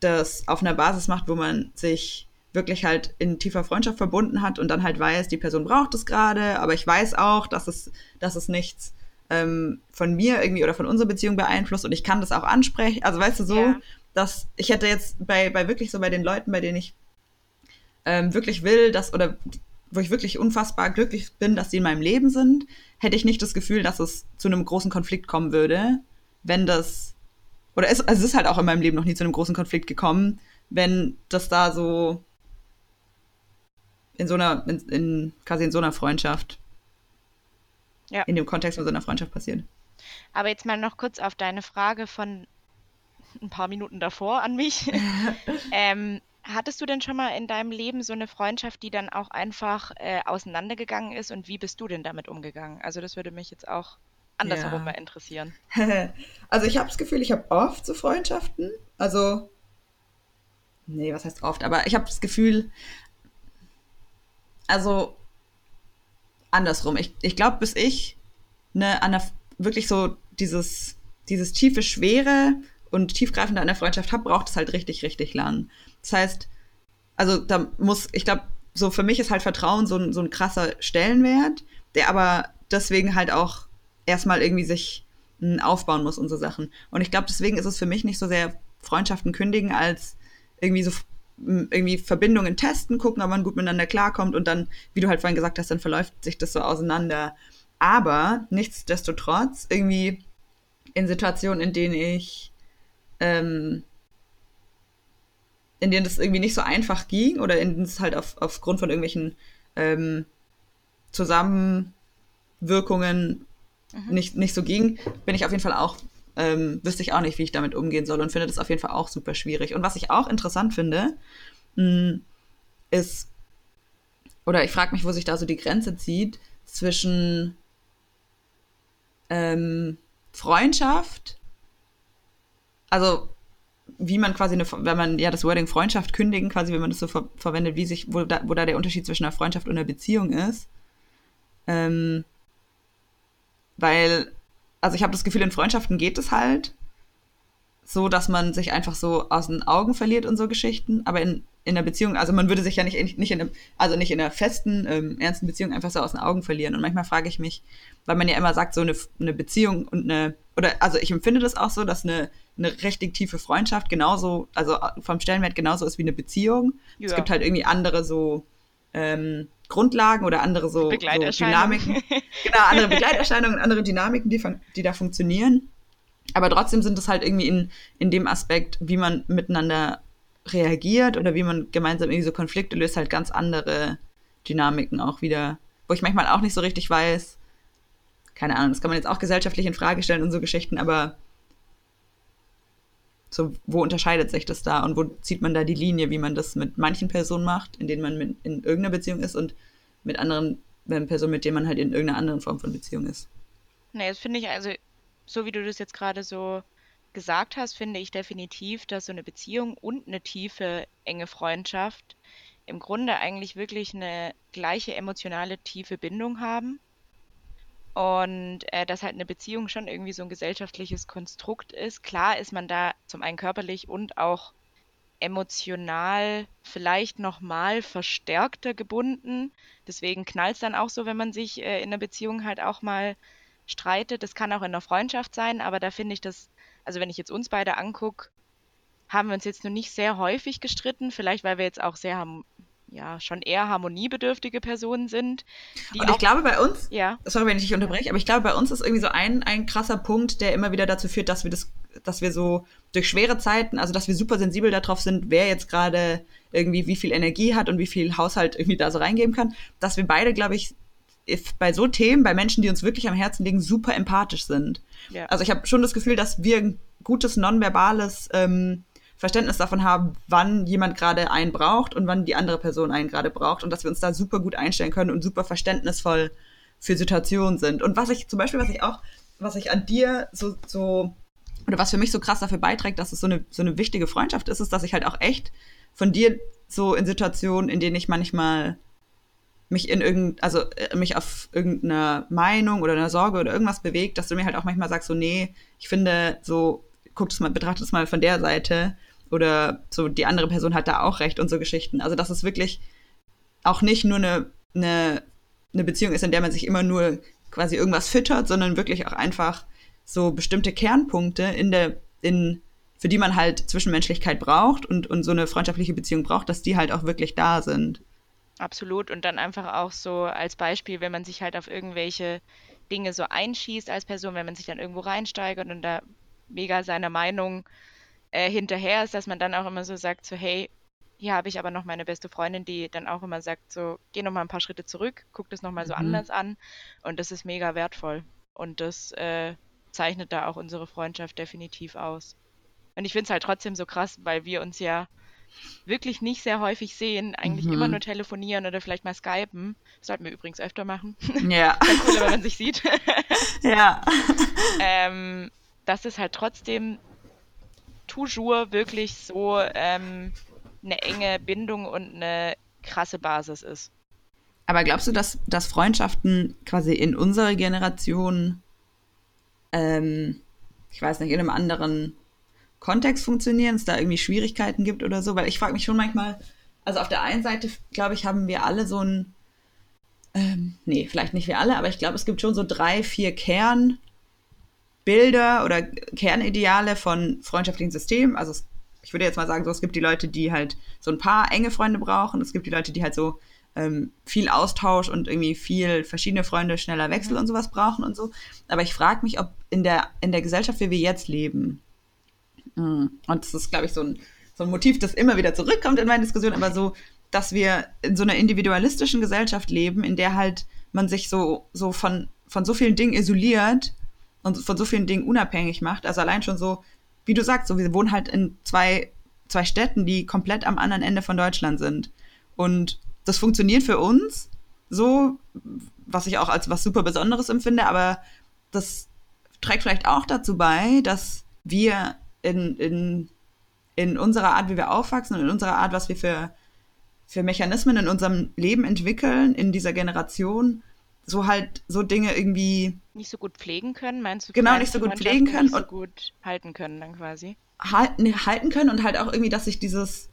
das auf einer Basis macht, wo man sich wirklich halt in tiefer Freundschaft verbunden hat und dann halt weiß, die Person braucht es gerade, aber ich weiß auch, dass es, dass es nichts ähm, von mir irgendwie oder von unserer Beziehung beeinflusst und ich kann das auch ansprechen. Also weißt du so, ja. dass ich hätte jetzt bei, bei wirklich so bei den Leuten, bei denen ich ähm, wirklich will, dass oder wo ich wirklich unfassbar glücklich bin, dass sie in meinem Leben sind, hätte ich nicht das Gefühl, dass es zu einem großen Konflikt kommen würde, wenn das oder es, also es ist halt auch in meinem Leben noch nie zu einem großen Konflikt gekommen, wenn das da so in so einer, in, in, quasi in so einer Freundschaft, ja. in dem Kontext von so einer Freundschaft passiert. Aber jetzt mal noch kurz auf deine Frage von ein paar Minuten davor an mich. ähm, hattest du denn schon mal in deinem Leben so eine Freundschaft, die dann auch einfach äh, auseinandergegangen ist und wie bist du denn damit umgegangen? Also das würde mich jetzt auch andersherum ja. mal interessieren. also ich habe das Gefühl, ich habe oft so Freundschaften. Also, nee, was heißt oft? Aber ich habe das Gefühl, also andersrum. Ich, ich glaube, bis ich ne, an der, wirklich so dieses, dieses tiefe Schwere und tiefgreifende an der Freundschaft habe, braucht es halt richtig, richtig lang. Das heißt, also da muss, ich glaube, so für mich ist halt Vertrauen so ein, so ein krasser Stellenwert, der aber deswegen halt auch erstmal irgendwie sich hm, aufbauen muss und so Sachen. Und ich glaube, deswegen ist es für mich nicht so sehr Freundschaften kündigen, als irgendwie so irgendwie Verbindungen testen, gucken, ob man gut miteinander klarkommt und dann, wie du halt vorhin gesagt hast, dann verläuft sich das so auseinander. Aber nichtsdestotrotz, irgendwie in Situationen, in denen ich, ähm, in denen das irgendwie nicht so einfach ging oder in denen es halt auf, aufgrund von irgendwelchen ähm, Zusammenwirkungen mhm. nicht, nicht so ging, bin ich auf jeden Fall auch ähm, wüsste ich auch nicht, wie ich damit umgehen soll und finde das auf jeden Fall auch super schwierig. Und was ich auch interessant finde, mh, hm, ist, oder ich frage mich, wo sich da so die Grenze zieht zwischen ähm, Freundschaft, also wie man quasi eine, wenn man ja das Wording Freundschaft kündigen, quasi, wenn man das so ver verwendet, wie sich, wo da, wo da der Unterschied zwischen einer Freundschaft und einer Beziehung ist. Ähm, weil also ich habe das Gefühl, in Freundschaften geht es halt so, dass man sich einfach so aus den Augen verliert und so Geschichten. Aber in in einer Beziehung, also man würde sich ja nicht, nicht in einer, also nicht in einer festen, ähm, ernsten Beziehung einfach so aus den Augen verlieren. Und manchmal frage ich mich, weil man ja immer sagt, so eine, eine Beziehung und eine, oder also ich empfinde das auch so, dass eine, eine richtig tiefe Freundschaft genauso, also vom Stellenwert genauso ist wie eine Beziehung. Ja. Es gibt halt irgendwie andere so ähm, Grundlagen oder andere so, so Dynamiken. genau, andere Begleiterscheinungen, andere Dynamiken, die, die da funktionieren. Aber trotzdem sind es halt irgendwie in, in dem Aspekt, wie man miteinander reagiert oder wie man gemeinsam irgendwie so Konflikte löst, halt ganz andere Dynamiken auch wieder, wo ich manchmal auch nicht so richtig weiß, keine Ahnung, das kann man jetzt auch gesellschaftlich in Frage stellen und so Geschichten, aber so, wo unterscheidet sich das da und wo zieht man da die Linie, wie man das mit manchen Personen macht, in denen man mit, in irgendeiner Beziehung ist und mit anderen Personen, mit denen man halt in irgendeiner anderen Form von Beziehung ist? Nee, das finde ich also, so wie du das jetzt gerade so gesagt hast, finde ich definitiv, dass so eine Beziehung und eine tiefe, enge Freundschaft im Grunde eigentlich wirklich eine gleiche emotionale, tiefe Bindung haben. Und äh, dass halt eine Beziehung schon irgendwie so ein gesellschaftliches Konstrukt ist. Klar ist man da zum einen körperlich und auch emotional vielleicht nochmal verstärkter gebunden. Deswegen knallt es dann auch so, wenn man sich äh, in einer Beziehung halt auch mal streitet. Das kann auch in einer Freundschaft sein, aber da finde ich das also wenn ich jetzt uns beide angucke, haben wir uns jetzt nur nicht sehr häufig gestritten, vielleicht weil wir jetzt auch sehr ja, schon eher harmoniebedürftige Personen sind. Und ich glaube bei uns, ja. sorry, wenn ich dich unterbreche, aber ich glaube bei uns ist irgendwie so ein, ein krasser Punkt, der immer wieder dazu führt, dass wir das, dass wir so durch schwere Zeiten, also dass wir super sensibel darauf sind, wer jetzt gerade irgendwie wie viel Energie hat und wie viel Haushalt irgendwie da so reingeben kann, dass wir beide, glaube ich, bei so Themen, bei Menschen, die uns wirklich am Herzen liegen, super empathisch sind. Ja. Also ich habe schon das Gefühl, dass wir ein gutes nonverbales ähm, Verständnis davon haben, wann jemand gerade einen braucht und wann die andere Person einen gerade braucht und dass wir uns da super gut einstellen können und super verständnisvoll für Situationen sind. Und was ich zum Beispiel, was ich auch, was ich an dir so, so oder was für mich so krass dafür beiträgt, dass es so eine, so eine wichtige Freundschaft ist, ist, dass ich halt auch echt von dir so in Situationen, in denen ich manchmal mich in irgend, also äh, mich auf irgendeine Meinung oder eine Sorge oder irgendwas bewegt, dass du mir halt auch manchmal sagst, so, nee, ich finde, so, guck das mal, betrachte es mal von der Seite oder so, die andere Person hat da auch recht und so Geschichten. Also, dass es wirklich auch nicht nur eine, eine, eine Beziehung ist, in der man sich immer nur quasi irgendwas füttert, sondern wirklich auch einfach so bestimmte Kernpunkte in der, in, für die man halt Zwischenmenschlichkeit braucht und, und so eine freundschaftliche Beziehung braucht, dass die halt auch wirklich da sind. Absolut. Und dann einfach auch so als Beispiel, wenn man sich halt auf irgendwelche Dinge so einschießt als Person, wenn man sich dann irgendwo reinsteigert und da mega seiner Meinung äh, hinterher ist, dass man dann auch immer so sagt, so hey, hier habe ich aber noch meine beste Freundin, die dann auch immer sagt, so geh noch mal ein paar Schritte zurück, guck das noch mal so mhm. anders an und das ist mega wertvoll und das äh, zeichnet da auch unsere Freundschaft definitiv aus. Und ich finde es halt trotzdem so krass, weil wir uns ja wirklich nicht sehr häufig sehen, eigentlich mhm. immer nur telefonieren oder vielleicht mal skypen. Das sollten wir übrigens öfter machen. Ja. cool, wenn man sich sieht. ja. ähm, dass es halt trotzdem toujours wirklich so ähm, eine enge Bindung und eine krasse Basis ist. Aber glaubst du, dass, dass Freundschaften quasi in unserer Generation, ähm, ich weiß nicht, in einem anderen Kontext funktionieren, es da irgendwie Schwierigkeiten gibt oder so, weil ich frage mich schon manchmal, also auf der einen Seite, glaube ich, haben wir alle so ein, ähm, nee, vielleicht nicht wir alle, aber ich glaube, es gibt schon so drei, vier Kernbilder oder Kernideale von freundschaftlichen Systemen. Also es, ich würde jetzt mal sagen, so, es gibt die Leute, die halt so ein paar enge Freunde brauchen, es gibt die Leute, die halt so ähm, viel Austausch und irgendwie viel verschiedene Freunde, schneller Wechsel und sowas brauchen und so. Aber ich frage mich, ob in der, in der Gesellschaft, wie wir jetzt leben. Und das ist, glaube ich, so ein, so ein Motiv, das immer wieder zurückkommt in meinen Diskussionen, aber so, dass wir in so einer individualistischen Gesellschaft leben, in der halt man sich so, so von, von so vielen Dingen isoliert und von so vielen Dingen unabhängig macht. Also allein schon so, wie du sagst, so, wir wohnen halt in zwei, zwei Städten, die komplett am anderen Ende von Deutschland sind. Und das funktioniert für uns so, was ich auch als was super Besonderes empfinde, aber das trägt vielleicht auch dazu bei, dass wir in, in, in unserer Art, wie wir aufwachsen und in unserer Art, was wir für, für Mechanismen in unserem Leben entwickeln, in dieser Generation, so halt so Dinge irgendwie nicht so gut pflegen können, meinst du? Genau, nicht so gut pflegen können nicht so gut halten können dann quasi. Halten, halten können und halt auch irgendwie, dass sich dieses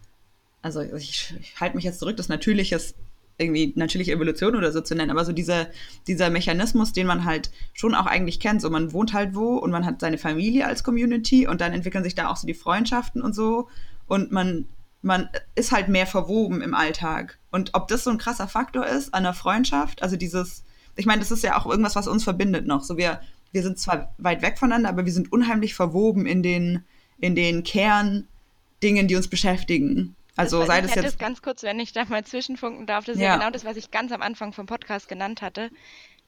also ich, ich halte mich jetzt zurück, das natürliches irgendwie natürliche Evolution oder so zu nennen, aber so dieser, dieser Mechanismus, den man halt schon auch eigentlich kennt. So, man wohnt halt wo und man hat seine Familie als Community und dann entwickeln sich da auch so die Freundschaften und so. Und man, man ist halt mehr verwoben im Alltag. Und ob das so ein krasser Faktor ist an der Freundschaft, also dieses, ich meine, das ist ja auch irgendwas, was uns verbindet noch. So, wir, wir sind zwar weit weg voneinander, aber wir sind unheimlich verwoben in den, in den Kerndingen, die uns beschäftigen. Also das sei das jetzt. Das ganz kurz, wenn ich da mal zwischenfunken darf, das ist ja. ja genau das, was ich ganz am Anfang vom Podcast genannt hatte,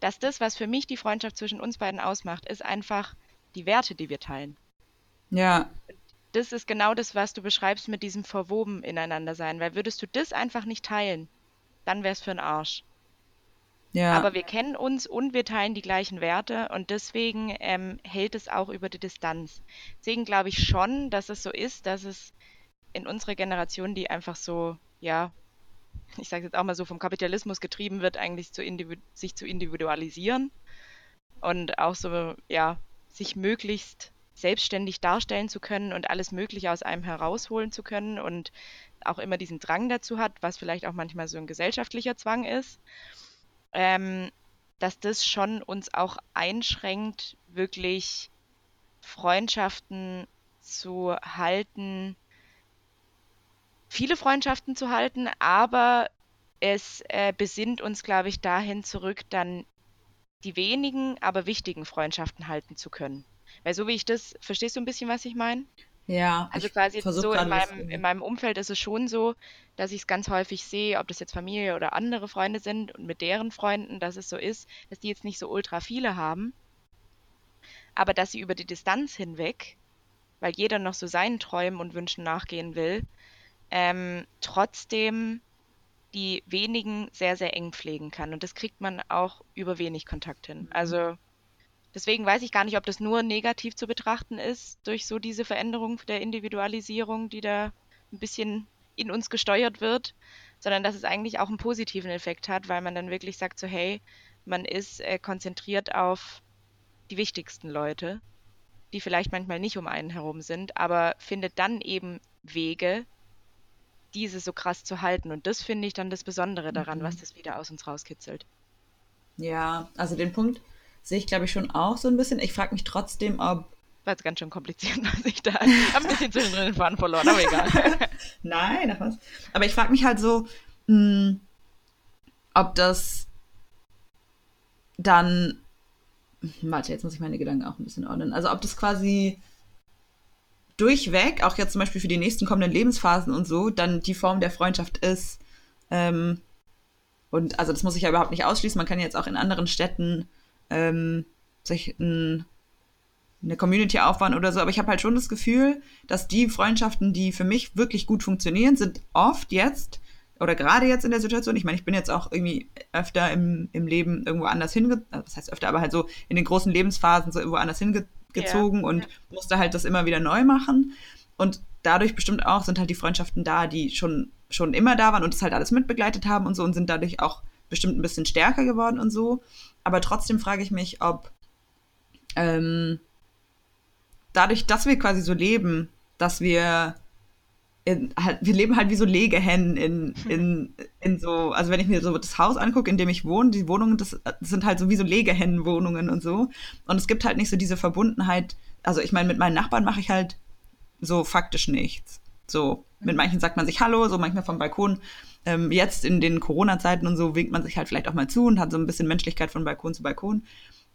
dass das, was für mich die Freundschaft zwischen uns beiden ausmacht, ist einfach die Werte, die wir teilen. Ja. Das ist genau das, was du beschreibst mit diesem verwoben ineinander sein, weil würdest du das einfach nicht teilen, dann wäre es für einen Arsch. Ja. Aber wir kennen uns und wir teilen die gleichen Werte und deswegen ähm, hält es auch über die Distanz. Deswegen glaube ich schon, dass es so ist, dass es in unserer Generation, die einfach so, ja, ich sage jetzt auch mal so vom Kapitalismus getrieben wird, eigentlich zu sich zu individualisieren und auch so, ja, sich möglichst selbstständig darstellen zu können und alles Mögliche aus einem herausholen zu können und auch immer diesen Drang dazu hat, was vielleicht auch manchmal so ein gesellschaftlicher Zwang ist, ähm, dass das schon uns auch einschränkt, wirklich Freundschaften zu halten, viele Freundschaften zu halten, aber es äh, besinnt uns, glaube ich, dahin zurück, dann die wenigen, aber wichtigen Freundschaften halten zu können. Weil so wie ich das, verstehst du ein bisschen, was ich meine? Ja. Also quasi so in meinem, in meinem Umfeld ist es schon so, dass ich es ganz häufig sehe, ob das jetzt Familie oder andere Freunde sind und mit deren Freunden, dass es so ist, dass die jetzt nicht so ultra viele haben, aber dass sie über die Distanz hinweg, weil jeder noch so seinen Träumen und Wünschen nachgehen will, ähm, trotzdem die wenigen sehr, sehr eng pflegen kann. Und das kriegt man auch über wenig Kontakt hin. Mhm. Also deswegen weiß ich gar nicht, ob das nur negativ zu betrachten ist durch so diese Veränderung der Individualisierung, die da ein bisschen in uns gesteuert wird, sondern dass es eigentlich auch einen positiven Effekt hat, weil man dann wirklich sagt so, hey, man ist äh, konzentriert auf die wichtigsten Leute, die vielleicht manchmal nicht um einen herum sind, aber findet dann eben Wege, diese so krass zu halten. Und das finde ich dann das Besondere daran, mhm. was das wieder aus uns rauskitzelt. Ja, also den Punkt sehe ich, glaube ich, schon auch so ein bisschen. Ich frage mich trotzdem, ob. War jetzt ganz schön kompliziert, was ich da ein bisschen zwischendrin den Faden verloren, aber egal. Nein, ach was. Aber ich frage mich halt so, mh, hm, ob das dann. Warte, jetzt muss ich meine Gedanken auch ein bisschen ordnen. Also ob das quasi durchweg, auch jetzt zum Beispiel für die nächsten kommenden Lebensphasen und so, dann die Form der Freundschaft ist. Ähm, und also das muss ich ja überhaupt nicht ausschließen. Man kann jetzt auch in anderen Städten ähm, sich ein, eine Community aufbauen oder so. Aber ich habe halt schon das Gefühl, dass die Freundschaften, die für mich wirklich gut funktionieren, sind oft jetzt oder gerade jetzt in der Situation, ich meine, ich bin jetzt auch irgendwie öfter im, im Leben irgendwo anders hinge, das heißt öfter, aber halt so in den großen Lebensphasen so irgendwo anders hinge gezogen ja. und musste halt das immer wieder neu machen. Und dadurch bestimmt auch sind halt die Freundschaften da, die schon, schon immer da waren und das halt alles mitbegleitet haben und so und sind dadurch auch bestimmt ein bisschen stärker geworden und so. Aber trotzdem frage ich mich, ob ähm, dadurch, dass wir quasi so leben, dass wir in, halt, wir leben halt wie so Legehennen in, in, in so, also wenn ich mir so das Haus angucke, in dem ich wohne, die Wohnungen, das, das sind halt so wie so Legehennenwohnungen und so. Und es gibt halt nicht so diese Verbundenheit. Also ich meine, mit meinen Nachbarn mache ich halt so faktisch nichts. So, mit manchen sagt man sich Hallo, so manchmal vom Balkon. Ähm, jetzt in den Corona-Zeiten und so winkt man sich halt vielleicht auch mal zu und hat so ein bisschen Menschlichkeit von Balkon zu Balkon.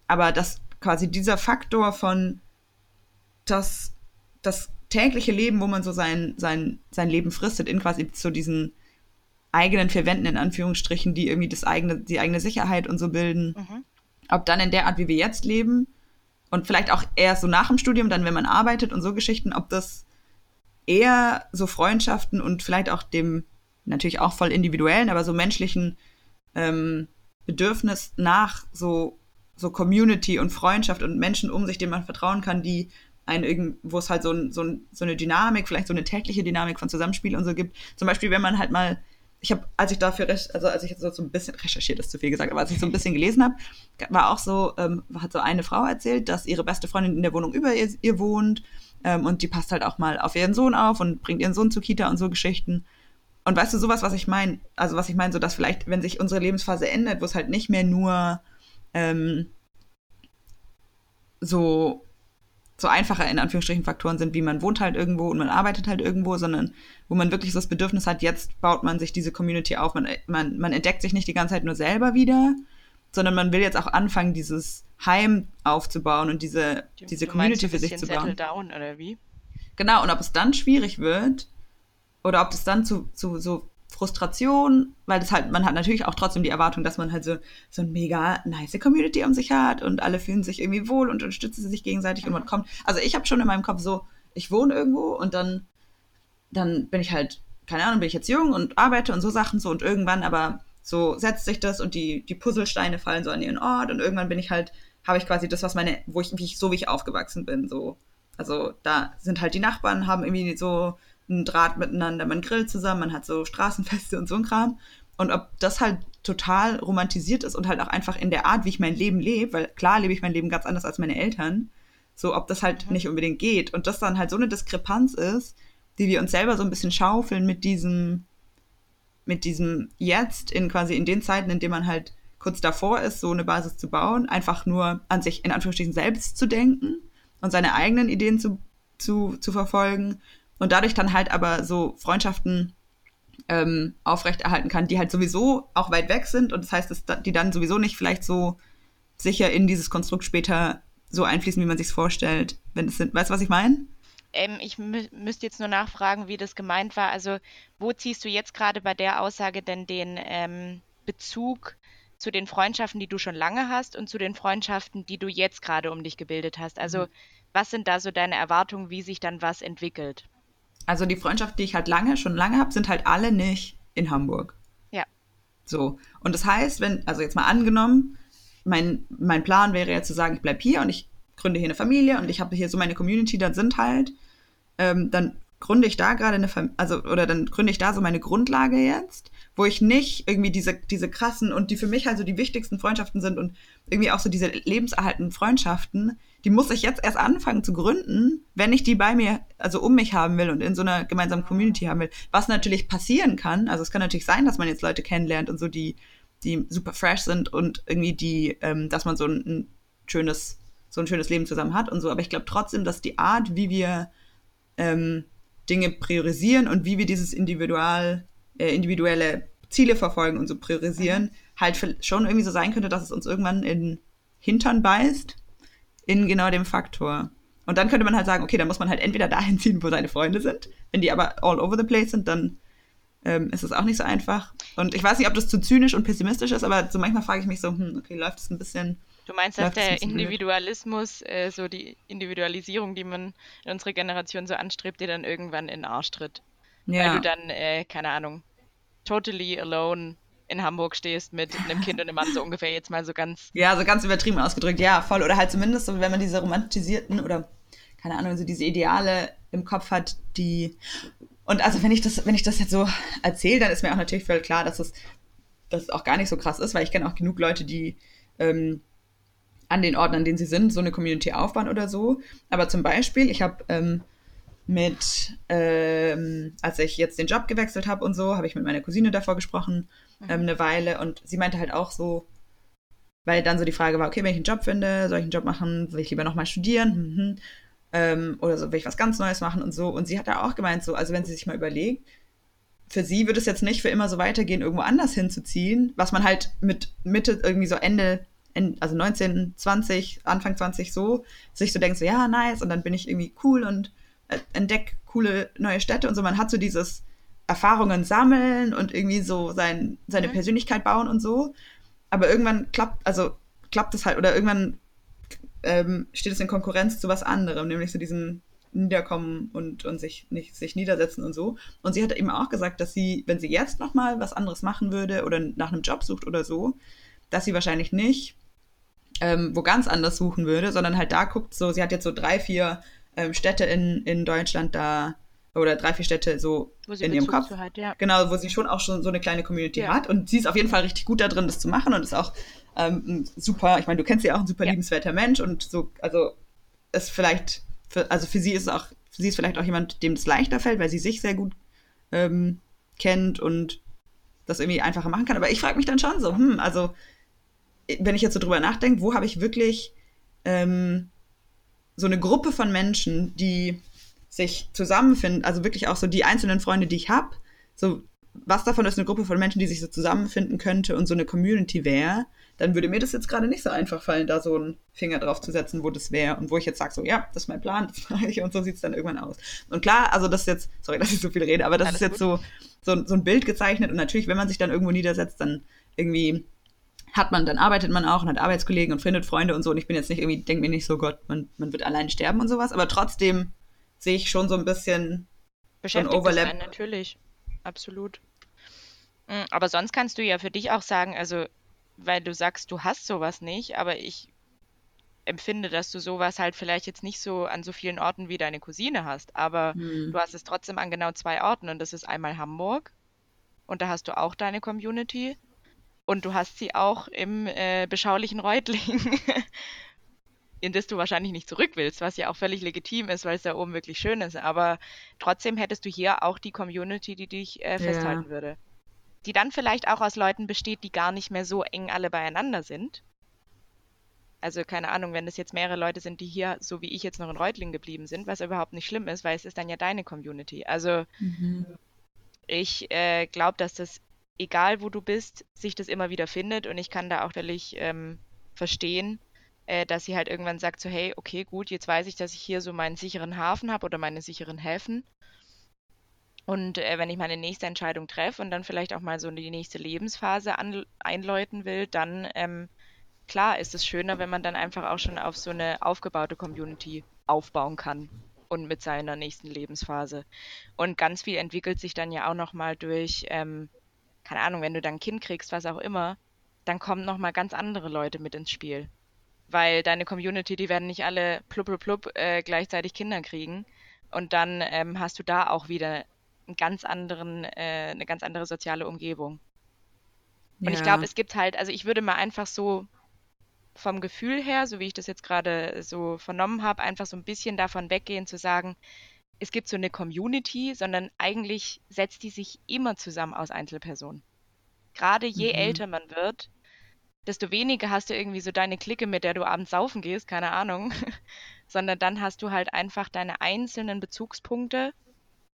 Aber dass quasi dieser Faktor von, dass das tägliche Leben, wo man so sein, sein, sein Leben fristet, in quasi so diesen eigenen vier Wänden, in Anführungsstrichen, die irgendwie das eigene, die eigene Sicherheit und so bilden. Mhm. Ob dann in der Art, wie wir jetzt leben und vielleicht auch erst so nach dem Studium, dann wenn man arbeitet und so Geschichten, ob das eher so Freundschaften und vielleicht auch dem natürlich auch voll individuellen, aber so menschlichen ähm, Bedürfnis nach so, so Community und Freundschaft und Menschen um sich, denen man vertrauen kann, die ein, wo es halt so, so, so eine Dynamik, vielleicht so eine tägliche Dynamik von Zusammenspiel und so gibt. Zum Beispiel, wenn man halt mal, ich habe, als ich dafür, also als ich jetzt so ein bisschen recherchiert, ist zu viel gesagt, aber als ich so ein bisschen gelesen habe, war auch so, ähm, hat so eine Frau erzählt, dass ihre beste Freundin in der Wohnung über ihr, ihr wohnt ähm, und die passt halt auch mal auf ihren Sohn auf und bringt ihren Sohn zur Kita und so Geschichten. und weißt du, sowas, was ich meine, also was ich meine, so dass vielleicht, wenn sich unsere Lebensphase ändert, wo es halt nicht mehr nur ähm, so, so einfache, in Anführungsstrichen, Faktoren sind, wie man wohnt halt irgendwo und man arbeitet halt irgendwo, sondern wo man wirklich so das Bedürfnis hat, jetzt baut man sich diese Community auf. Man, man, man entdeckt sich nicht die ganze Zeit nur selber wieder, sondern man will jetzt auch anfangen, dieses Heim aufzubauen und diese, du, diese Community für sich zu bauen. Down, oder wie? Genau, und ob es dann schwierig wird oder ob es dann zu, zu so Frustration, weil das halt, man hat natürlich auch trotzdem die Erwartung, dass man halt so, so eine mega nice Community um sich hat und alle fühlen sich irgendwie wohl und unterstützen sich gegenseitig mhm. und man kommt. Also ich habe schon in meinem Kopf so, ich wohne irgendwo und dann, dann bin ich halt, keine Ahnung, bin ich jetzt jung und arbeite und so Sachen so und irgendwann aber so setzt sich das und die, die Puzzlesteine fallen so an ihren Ort und irgendwann bin ich halt, habe ich quasi das, was meine, wo ich, wie ich, so wie ich aufgewachsen bin, so. Also da sind halt die Nachbarn, haben irgendwie so einen Draht miteinander, man grillt zusammen, man hat so Straßenfeste und so ein Kram. Und ob das halt total romantisiert ist und halt auch einfach in der Art, wie ich mein Leben lebe, weil klar lebe ich mein Leben ganz anders als meine Eltern, so ob das halt mhm. nicht unbedingt geht und das dann halt so eine Diskrepanz ist, die wir uns selber so ein bisschen schaufeln mit diesem, mit diesem Jetzt in quasi in den Zeiten, in denen man halt kurz davor ist, so eine Basis zu bauen, einfach nur an sich in Anführungsstrichen selbst zu denken und seine eigenen Ideen zu, zu, zu verfolgen und dadurch dann halt aber so Freundschaften ähm, aufrechterhalten kann, die halt sowieso auch weit weg sind und das heißt, dass die dann sowieso nicht vielleicht so sicher in dieses Konstrukt später so einfließen, wie man sich vorstellt. Wenn es sind, weißt du, was ich meine? Ähm, ich mü müsste jetzt nur nachfragen, wie das gemeint war. Also, wo ziehst du jetzt gerade bei der Aussage denn den ähm, Bezug zu den Freundschaften, die du schon lange hast und zu den Freundschaften, die du jetzt gerade um dich gebildet hast? Also, mhm. was sind da so deine Erwartungen, wie sich dann was entwickelt? Also die Freundschaften, die ich halt lange, schon lange habe, sind halt alle nicht in Hamburg. Ja. So. Und das heißt, wenn, also jetzt mal angenommen, mein, mein Plan wäre jetzt zu sagen, ich bleibe hier und ich gründe hier eine Familie und ich habe hier so meine Community, dann sind halt, ähm, dann gründe ich da gerade eine, Fam also oder dann gründe ich da so meine Grundlage jetzt, wo ich nicht irgendwie diese diese krassen und die für mich halt so die wichtigsten Freundschaften sind und irgendwie auch so diese lebenserhaltenden Freundschaften, die muss ich jetzt erst anfangen zu gründen, wenn ich die bei mir, also um mich haben will und in so einer gemeinsamen Community haben will. Was natürlich passieren kann, also es kann natürlich sein, dass man jetzt Leute kennenlernt und so, die, die super fresh sind und irgendwie die, ähm, dass man so ein, ein schönes, so ein schönes Leben zusammen hat und so. Aber ich glaube trotzdem, dass die Art, wie wir ähm, Dinge priorisieren und wie wir dieses individual, äh, individuelle Ziele verfolgen und so priorisieren, mhm. halt schon irgendwie so sein könnte, dass es uns irgendwann in Hintern beißt, in genau dem Faktor. Und dann könnte man halt sagen, okay, dann muss man halt entweder dahin ziehen, wo seine Freunde sind. Wenn die aber all over the place sind, dann ähm, ist es auch nicht so einfach. Und ich weiß nicht, ob das zu zynisch und pessimistisch ist, aber so manchmal frage ich mich so, hm, okay, läuft es ein bisschen Du meinst, dass der Individualismus, äh, so die Individualisierung, die man in unserer Generation so anstrebt, dir dann irgendwann in den Arsch tritt. Ja. Weil du dann, äh, keine Ahnung, totally alone in Hamburg stehst mit einem Kind und einem Mann, so ungefähr jetzt mal so ganz. Ja, so ganz übertrieben ausgedrückt, ja, voll. Oder halt zumindest, wenn man diese romantisierten oder, keine Ahnung, so diese Ideale im Kopf hat, die. Und also wenn ich das, wenn ich das jetzt so erzähle, dann ist mir auch natürlich voll klar, dass es, dass es auch gar nicht so krass ist, weil ich kenne auch genug Leute, die ähm, an den Orten, an denen sie sind, so eine Community aufbauen oder so. Aber zum Beispiel, ich habe ähm, mit, ähm, als ich jetzt den Job gewechselt habe und so, habe ich mit meiner Cousine davor gesprochen, mhm. ähm, eine Weile. Und sie meinte halt auch so, weil dann so die Frage war, okay, wenn ich einen Job finde, soll ich einen Job machen, soll ich lieber nochmal studieren? Mhm. Ähm, oder so, will ich was ganz Neues machen und so. Und sie hat da auch gemeint, so, also wenn sie sich mal überlegt, für sie wird es jetzt nicht für immer so weitergehen, irgendwo anders hinzuziehen, was man halt mit Mitte, irgendwie so Ende also 19, 20, Anfang 20 so, sich so denkt, so ja, nice, und dann bin ich irgendwie cool und entdecke coole neue Städte und so. Man hat so dieses Erfahrungen sammeln und irgendwie so sein, seine mhm. Persönlichkeit bauen und so. Aber irgendwann klappt, also klappt es halt, oder irgendwann ähm, steht es in Konkurrenz zu was anderem, nämlich zu diesem Niederkommen und, und sich, nicht, sich niedersetzen und so. Und sie hat eben auch gesagt, dass sie, wenn sie jetzt nochmal was anderes machen würde oder nach einem Job sucht oder so, dass sie wahrscheinlich nicht ähm, wo ganz anders suchen würde, sondern halt da guckt so, sie hat jetzt so drei, vier ähm, Städte in, in Deutschland da oder drei, vier Städte so in Bezug ihrem Kopf. Hat, ja. Genau, wo sie schon auch schon so eine kleine Community ja. hat. Und sie ist auf jeden Fall richtig gut da drin, das zu machen und ist auch ähm, super, ich meine, du kennst sie auch, ein super ja. liebenswerter Mensch und so, also ist vielleicht, für, also für sie ist es auch, für sie ist vielleicht auch jemand, dem das leichter fällt, weil sie sich sehr gut ähm, kennt und das irgendwie einfacher machen kann. Aber ich frage mich dann schon so, hm, also wenn ich jetzt so drüber nachdenke, wo habe ich wirklich ähm, so eine Gruppe von Menschen, die sich zusammenfinden, also wirklich auch so die einzelnen Freunde, die ich habe, so was davon ist eine Gruppe von Menschen, die sich so zusammenfinden könnte und so eine Community wäre, dann würde mir das jetzt gerade nicht so einfach fallen, da so einen Finger drauf zu setzen, wo das wäre und wo ich jetzt sage, so, ja, das ist mein Plan, das mache ich und so sieht es dann irgendwann aus. Und klar, also das ist jetzt, sorry, dass ich so viel rede, aber das Alles ist jetzt so, so, so ein Bild gezeichnet und natürlich, wenn man sich dann irgendwo niedersetzt, dann irgendwie hat man, dann arbeitet man auch und hat Arbeitskollegen und findet Freunde und so. Und ich bin jetzt nicht irgendwie, denke mir nicht so, Gott, man, man wird allein sterben und sowas, aber trotzdem sehe ich schon so ein bisschen Beschäftigt so Overlap. Einen, natürlich, absolut. Hm, aber sonst kannst du ja für dich auch sagen, also, weil du sagst, du hast sowas nicht, aber ich empfinde, dass du sowas halt vielleicht jetzt nicht so an so vielen Orten wie deine Cousine hast, aber hm. du hast es trotzdem an genau zwei Orten und das ist einmal Hamburg und da hast du auch deine Community und du hast sie auch im äh, beschaulichen Reutling, in das du wahrscheinlich nicht zurück willst, was ja auch völlig legitim ist, weil es da oben wirklich schön ist. Aber trotzdem hättest du hier auch die Community, die dich äh, festhalten ja. würde. Die dann vielleicht auch aus Leuten besteht, die gar nicht mehr so eng alle beieinander sind. Also keine Ahnung, wenn es jetzt mehrere Leute sind, die hier, so wie ich jetzt noch in Reutling geblieben sind, was überhaupt nicht schlimm ist, weil es ist dann ja deine Community. Also mhm. ich äh, glaube, dass das egal wo du bist, sich das immer wieder findet und ich kann da auch wirklich ähm, verstehen, äh, dass sie halt irgendwann sagt so, hey, okay, gut, jetzt weiß ich, dass ich hier so meinen sicheren Hafen habe oder meine sicheren Häfen. Und äh, wenn ich meine nächste Entscheidung treffe und dann vielleicht auch mal so die nächste Lebensphase an, einläuten will, dann ähm, klar ist es schöner, wenn man dann einfach auch schon auf so eine aufgebaute Community aufbauen kann und mit seiner nächsten Lebensphase. Und ganz viel entwickelt sich dann ja auch nochmal durch ähm, keine Ahnung, wenn du dann ein Kind kriegst, was auch immer, dann kommen nochmal ganz andere Leute mit ins Spiel. Weil deine Community, die werden nicht alle plupp, plupp, plupp äh, gleichzeitig Kinder kriegen. Und dann ähm, hast du da auch wieder einen ganz anderen, äh, eine ganz andere soziale Umgebung. Und ja. ich glaube, es gibt halt, also ich würde mal einfach so vom Gefühl her, so wie ich das jetzt gerade so vernommen habe, einfach so ein bisschen davon weggehen zu sagen, es gibt so eine Community, sondern eigentlich setzt die sich immer zusammen aus Einzelpersonen. Gerade je mhm. älter man wird, desto weniger hast du irgendwie so deine Clique, mit der du abends saufen gehst, keine Ahnung, sondern dann hast du halt einfach deine einzelnen Bezugspunkte,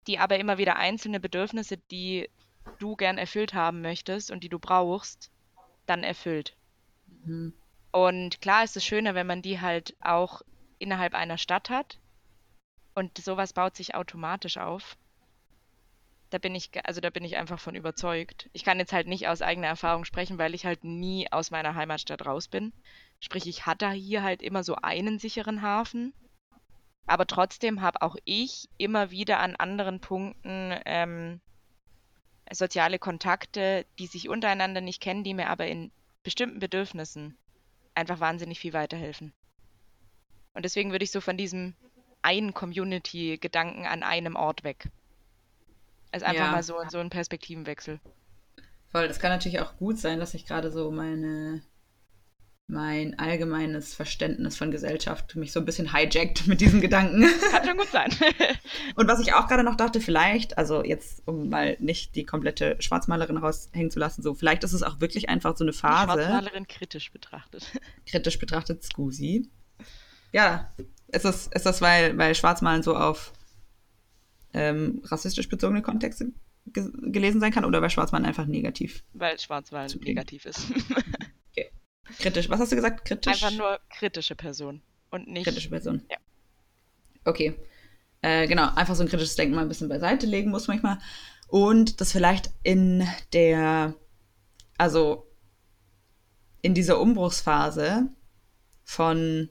die aber immer wieder einzelne Bedürfnisse, die du gern erfüllt haben möchtest und die du brauchst, dann erfüllt. Mhm. Und klar ist es schöner, wenn man die halt auch innerhalb einer Stadt hat, und sowas baut sich automatisch auf. Da bin ich, also da bin ich einfach von überzeugt. Ich kann jetzt halt nicht aus eigener Erfahrung sprechen, weil ich halt nie aus meiner Heimatstadt raus bin. Sprich, ich hatte hier halt immer so einen sicheren Hafen. Aber trotzdem habe auch ich immer wieder an anderen Punkten ähm, soziale Kontakte, die sich untereinander nicht kennen, die mir aber in bestimmten Bedürfnissen einfach wahnsinnig viel weiterhelfen. Und deswegen würde ich so von diesem einen Community-Gedanken an einem Ort weg. Also einfach ja. mal so, so ein Perspektivenwechsel. Voll, das kann natürlich auch gut sein, dass ich gerade so meine mein allgemeines Verständnis von Gesellschaft mich so ein bisschen hijackt mit diesen Gedanken. Kann schon gut sein. Und was ich auch gerade noch dachte, vielleicht, also jetzt, um mal nicht die komplette Schwarzmalerin raushängen zu lassen, so, vielleicht ist es auch wirklich einfach so eine Phase. Die Schwarzmalerin kritisch betrachtet. Kritisch betrachtet, Scusi. Ja, ist das, ist das weil, weil Schwarzmalen so auf ähm, rassistisch bezogene Kontexte ge gelesen sein kann oder weil Schwarzmalen einfach negativ? Weil Schwarzmalen negativ ist. okay. Kritisch. Was hast du gesagt? Kritisch? Einfach nur kritische Person und nicht. Kritische Person. Ja. Okay. Äh, genau, einfach so ein kritisches Denken mal ein bisschen beiseite legen muss manchmal. Und das vielleicht in der, also in dieser Umbruchsphase von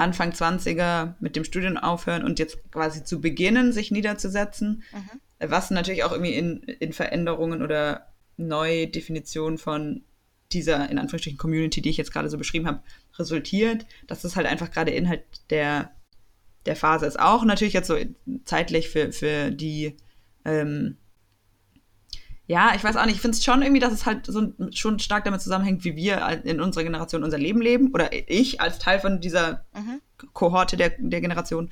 Anfang 20er mit dem Studium aufhören und jetzt quasi zu beginnen, sich niederzusetzen, mhm. was natürlich auch irgendwie in, in Veränderungen oder Neudefinitionen von dieser, in Anführungsstrichen, Community, die ich jetzt gerade so beschrieben habe, resultiert, dass das halt einfach gerade Inhalt der, der Phase ist. Auch natürlich jetzt so zeitlich für, für die ähm, ja, ich weiß auch nicht, ich finde es schon irgendwie, dass es halt so schon stark damit zusammenhängt, wie wir in unserer Generation unser Leben leben. Oder ich als Teil von dieser mhm. Kohorte der, der Generation.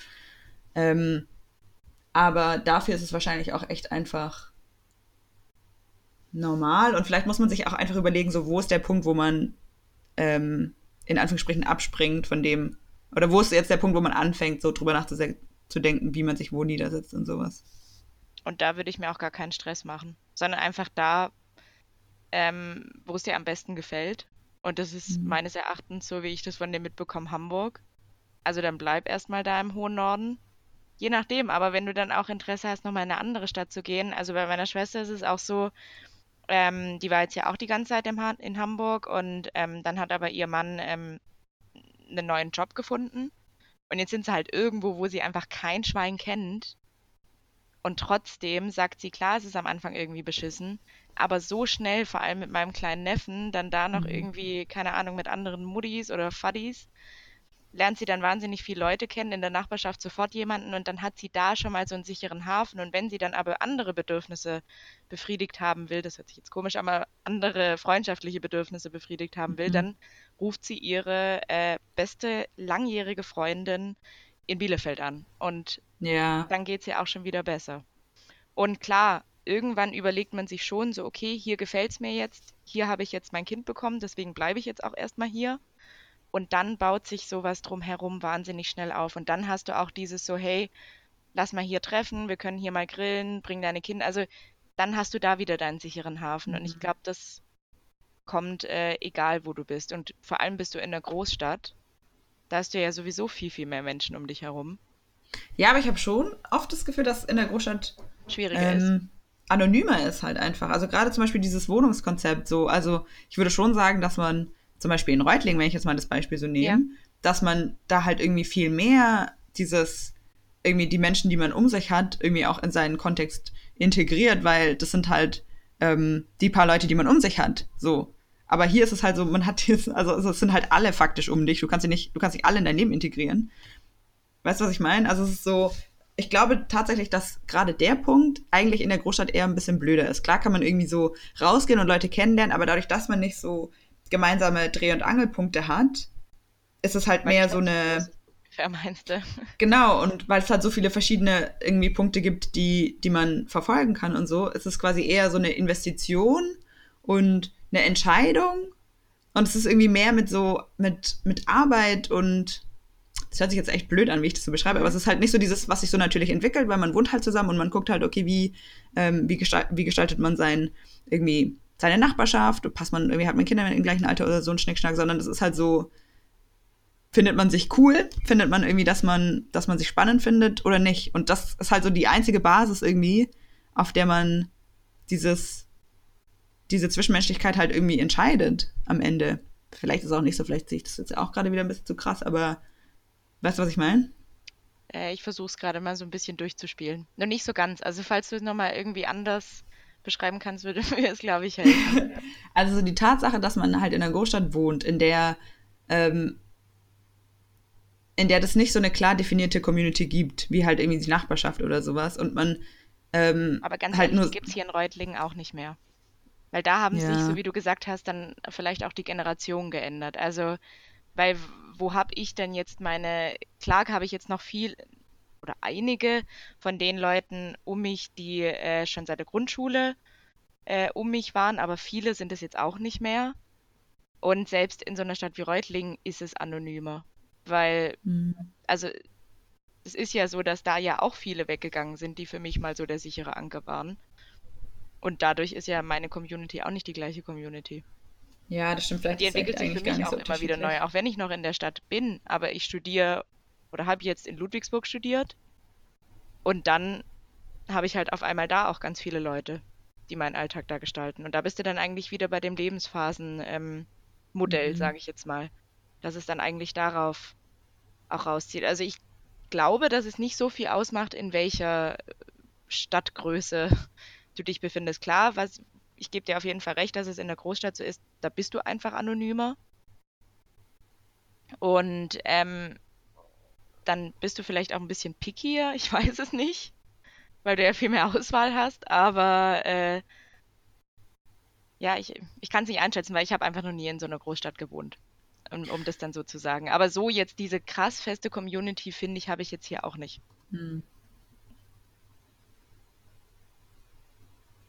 Ähm, aber dafür ist es wahrscheinlich auch echt einfach normal. Und vielleicht muss man sich auch einfach überlegen, so wo ist der Punkt, wo man ähm, in Anführungsstrichen abspringt von dem, oder wo ist jetzt der Punkt, wo man anfängt, so drüber nachzudenken, wie man sich wo niedersetzt und sowas. Und da würde ich mir auch gar keinen Stress machen, sondern einfach da, ähm, wo es dir am besten gefällt. Und das ist mhm. meines Erachtens, so wie ich das von dir mitbekomme, Hamburg. Also dann bleib erstmal da im hohen Norden. Je nachdem, aber wenn du dann auch Interesse hast, nochmal in eine andere Stadt zu gehen, also bei meiner Schwester ist es auch so, ähm, die war jetzt ja auch die ganze Zeit ha in Hamburg und ähm, dann hat aber ihr Mann ähm, einen neuen Job gefunden. Und jetzt sind sie halt irgendwo, wo sie einfach kein Schwein kennt. Und trotzdem sagt sie, klar, es ist am Anfang irgendwie beschissen, aber so schnell, vor allem mit meinem kleinen Neffen, dann da noch mhm. irgendwie, keine Ahnung, mit anderen Muddis oder Fuddies, lernt sie dann wahnsinnig viele Leute kennen, in der Nachbarschaft sofort jemanden und dann hat sie da schon mal so einen sicheren Hafen. Und wenn sie dann aber andere Bedürfnisse befriedigt haben will, das hört sich jetzt komisch, aber andere freundschaftliche Bedürfnisse befriedigt haben will, mhm. dann ruft sie ihre äh, beste langjährige Freundin in Bielefeld an. Und ja. dann geht es ihr auch schon wieder besser. Und klar, irgendwann überlegt man sich schon so, okay, hier gefällt es mir jetzt, hier habe ich jetzt mein Kind bekommen, deswegen bleibe ich jetzt auch erstmal hier. Und dann baut sich sowas drumherum wahnsinnig schnell auf. Und dann hast du auch dieses so, hey, lass mal hier treffen, wir können hier mal grillen, bring deine Kinder. Also dann hast du da wieder deinen sicheren Hafen. Mhm. Und ich mhm. glaube, das kommt äh, egal, wo du bist. Und vor allem bist du in der Großstadt. Da hast du ja sowieso viel, viel mehr Menschen um dich herum. Ja, aber ich habe schon oft das Gefühl, dass in der Großstadt schwieriger ähm, ist. Anonymer ist halt einfach. Also gerade zum Beispiel dieses Wohnungskonzept so. Also ich würde schon sagen, dass man zum Beispiel in Reutlingen, wenn ich jetzt mal das Beispiel so nehme, ja. dass man da halt irgendwie viel mehr dieses, irgendwie die Menschen, die man um sich hat, irgendwie auch in seinen Kontext integriert, weil das sind halt ähm, die paar Leute, die man um sich hat. So. Aber hier ist es halt so, man hat jetzt, also es sind halt alle faktisch um dich. Du kannst sie nicht, du kannst nicht alle in dein Leben integrieren. Weißt du, was ich meine? Also es ist so, ich glaube tatsächlich, dass gerade der Punkt eigentlich in der Großstadt eher ein bisschen blöder ist. Klar kann man irgendwie so rausgehen und Leute kennenlernen, aber dadurch, dass man nicht so gemeinsame Dreh- und Angelpunkte hat, ist es halt mehr so eine. meinst du? Genau, und weil es halt so viele verschiedene irgendwie Punkte gibt, die, die man verfolgen kann und so, ist es quasi eher so eine Investition und eine Entscheidung. Und es ist irgendwie mehr mit so, mit, mit Arbeit und das hört sich jetzt echt blöd an, wie ich das so beschreibe, aber es ist halt nicht so dieses, was sich so natürlich entwickelt, weil man wohnt halt zusammen und man guckt halt, okay, wie, ähm, wie, gestalt, wie gestaltet man sein irgendwie seine Nachbarschaft, passt man, irgendwie hat man Kinder im gleichen Alter oder so ein Schnickschnack, sondern das ist halt so, findet man sich cool, findet man irgendwie, dass man, dass man sich spannend findet oder nicht. Und das ist halt so die einzige Basis irgendwie, auf der man dieses, diese Zwischenmenschlichkeit halt irgendwie entscheidet am Ende. Vielleicht ist es auch nicht so, vielleicht sehe ich das jetzt auch gerade wieder ein bisschen zu krass, aber weißt du, was ich meine? Äh, ich versuche es gerade mal so ein bisschen durchzuspielen. Nur nicht so ganz. Also falls du es nochmal irgendwie anders beschreiben kannst, würde mir es, glaube ich, helfen. also die Tatsache, dass man halt in einer Großstadt wohnt, in der ähm, in der das nicht so eine klar definierte Community gibt, wie halt irgendwie die Nachbarschaft oder sowas und man ähm, Aber ganz halt ehrlich, gibt es hier in Reutlingen auch nicht mehr. Weil da haben ja. sich, so wie du gesagt hast, dann vielleicht auch die Generation geändert. Also, weil wo habe ich denn jetzt meine, klar habe ich jetzt noch viel, oder einige von den Leuten um mich, die äh, schon seit der Grundschule äh, um mich waren, aber viele sind es jetzt auch nicht mehr. Und selbst in so einer Stadt wie Reutlingen ist es anonymer, weil, mhm. also es ist ja so, dass da ja auch viele weggegangen sind, die für mich mal so der sichere Anker waren. Und dadurch ist ja meine Community auch nicht die gleiche Community. Ja, das stimmt. Vielleicht die entwickelt sich für mich auch so immer wieder neu, auch wenn ich noch in der Stadt bin, aber ich studiere oder habe jetzt in Ludwigsburg studiert. Und dann habe ich halt auf einmal da auch ganz viele Leute, die meinen Alltag da gestalten. Und da bist du dann eigentlich wieder bei dem Lebensphasen-Modell, ähm, mhm. sage ich jetzt mal. Dass es dann eigentlich darauf auch rauszieht. Also ich glaube, dass es nicht so viel ausmacht, in welcher Stadtgröße du dich befindest. Klar, was, ich gebe dir auf jeden Fall recht, dass es in der Großstadt so ist, da bist du einfach anonymer. Und ähm, dann bist du vielleicht auch ein bisschen pickier, ich weiß es nicht, weil du ja viel mehr Auswahl hast, aber äh, ja, ich, ich kann es nicht einschätzen, weil ich habe einfach noch nie in so einer Großstadt gewohnt, um, um, das dann so zu sagen. Aber so jetzt diese krass feste Community, finde ich, habe ich jetzt hier auch nicht. Hm.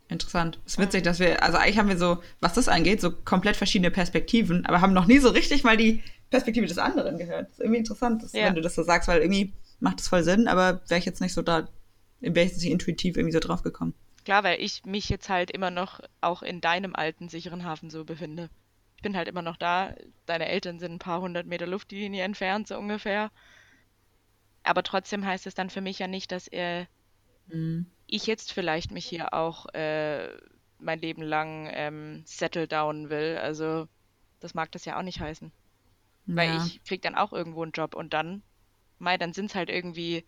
Interessant. Es ist witzig, dass wir, also eigentlich haben wir so, was das angeht, so komplett verschiedene Perspektiven, aber haben noch nie so richtig mal die Perspektive des anderen gehört. Das ist irgendwie interessant, dass, ja. wenn du das so sagst, weil irgendwie macht das voll Sinn, aber wäre ich jetzt nicht so da, wäre ich jetzt nicht intuitiv irgendwie so drauf gekommen. Klar, weil ich mich jetzt halt immer noch auch in deinem alten sicheren Hafen so befinde. Ich bin halt immer noch da. Deine Eltern sind ein paar hundert Meter Luftlinie entfernt, so ungefähr. Aber trotzdem heißt es dann für mich ja nicht, dass er mhm ich jetzt vielleicht mich hier auch äh, mein Leben lang ähm, settle down will. Also das mag das ja auch nicht heißen. Ja. Weil ich krieg dann auch irgendwo einen Job und dann, mei, dann sind es halt irgendwie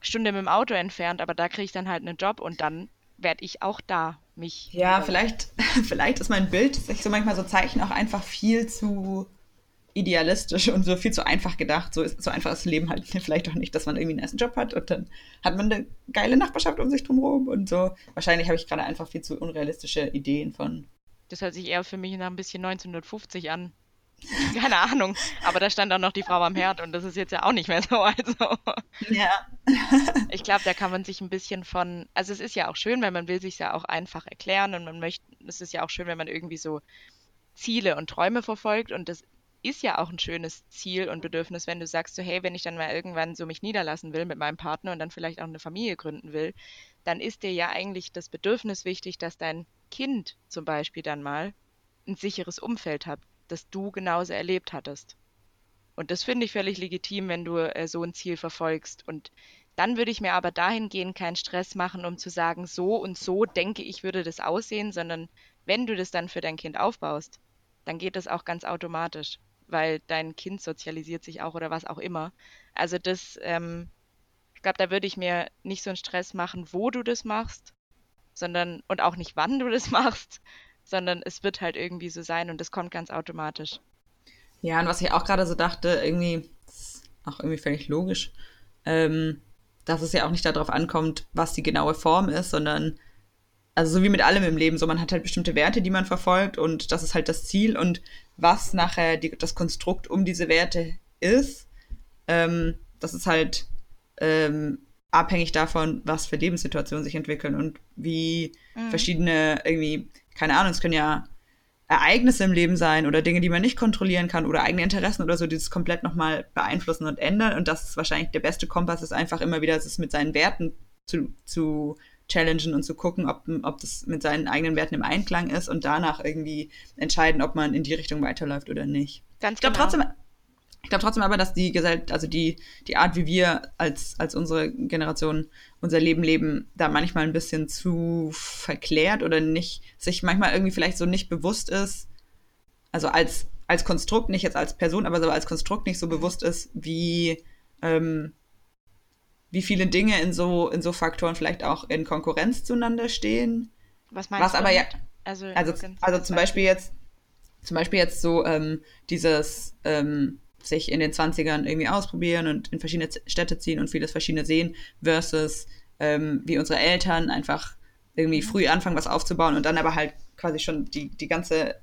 Stunde mit dem Auto entfernt, aber da kriege ich dann halt einen Job und dann werde ich auch da mich. Ja, vielleicht, vielleicht ist mein Bild, das ich so manchmal so zeichne, auch einfach viel zu idealistisch und so viel zu einfach gedacht. So, ist, so einfach ist das Leben halt vielleicht auch nicht, dass man irgendwie einen ersten Job hat und dann hat man eine geile Nachbarschaft um sich drumherum und so. Wahrscheinlich habe ich gerade einfach viel zu unrealistische Ideen von. Das hört sich eher für mich nach ein bisschen 1950 an. Keine Ahnung. Aber da stand auch noch die Frau am Herd und das ist jetzt ja auch nicht mehr so. Also. Ja. ich glaube, da kann man sich ein bisschen von. Also es ist ja auch schön, weil man will sich ja auch einfach erklären und man möchte. Es ist ja auch schön, wenn man irgendwie so Ziele und Träume verfolgt und das ist ja auch ein schönes Ziel und Bedürfnis, wenn du sagst, so hey, wenn ich dann mal irgendwann so mich niederlassen will mit meinem Partner und dann vielleicht auch eine Familie gründen will, dann ist dir ja eigentlich das Bedürfnis wichtig, dass dein Kind zum Beispiel dann mal ein sicheres Umfeld hat, das du genauso erlebt hattest. Und das finde ich völlig legitim, wenn du äh, so ein Ziel verfolgst. Und dann würde ich mir aber dahingehend keinen Stress machen, um zu sagen, so und so denke ich, würde das aussehen, sondern wenn du das dann für dein Kind aufbaust, dann geht das auch ganz automatisch weil dein Kind sozialisiert sich auch oder was auch immer. Also das, ähm, ich glaube, da würde ich mir nicht so einen Stress machen, wo du das machst, sondern und auch nicht, wann du das machst, sondern es wird halt irgendwie so sein und das kommt ganz automatisch. Ja, und was ich auch gerade so dachte, irgendwie, auch irgendwie völlig logisch, ähm, dass es ja auch nicht darauf ankommt, was die genaue Form ist, sondern also so wie mit allem im Leben, so man hat halt bestimmte Werte, die man verfolgt und das ist halt das Ziel und was nachher die, das Konstrukt um diese Werte ist, ähm, das ist halt ähm, abhängig davon, was für Lebenssituationen sich entwickeln und wie mhm. verschiedene irgendwie, keine Ahnung, es können ja Ereignisse im Leben sein oder Dinge, die man nicht kontrollieren kann oder eigene Interessen oder so, die das komplett nochmal beeinflussen und ändern. Und das ist wahrscheinlich der beste Kompass, ist einfach immer wieder, es mit seinen Werten zu, zu challengen und zu gucken, ob, ob das mit seinen eigenen Werten im Einklang ist und danach irgendwie entscheiden, ob man in die Richtung weiterläuft oder nicht. Ganz ich glaube genau. trotzdem, ich glaube trotzdem aber, dass die Gesellschaft, also die, die Art, wie wir als, als unsere Generation unser Leben leben, da manchmal ein bisschen zu verklärt oder nicht, sich manchmal irgendwie vielleicht so nicht bewusst ist, also als, als Konstrukt, nicht jetzt als Person, aber so als Konstrukt nicht so bewusst ist, wie, ähm, wie viele Dinge in so, in so Faktoren vielleicht auch in Konkurrenz zueinander stehen. Was meinst Was du? aber ja, also, also, also zum Beispiel jetzt, zum Beispiel jetzt so ähm, dieses ähm, sich in den 20ern irgendwie ausprobieren und in verschiedene Städte ziehen und vieles verschiedene sehen, versus ähm, wie unsere Eltern einfach irgendwie mhm. früh anfangen, was aufzubauen und dann aber halt quasi schon die, die ganze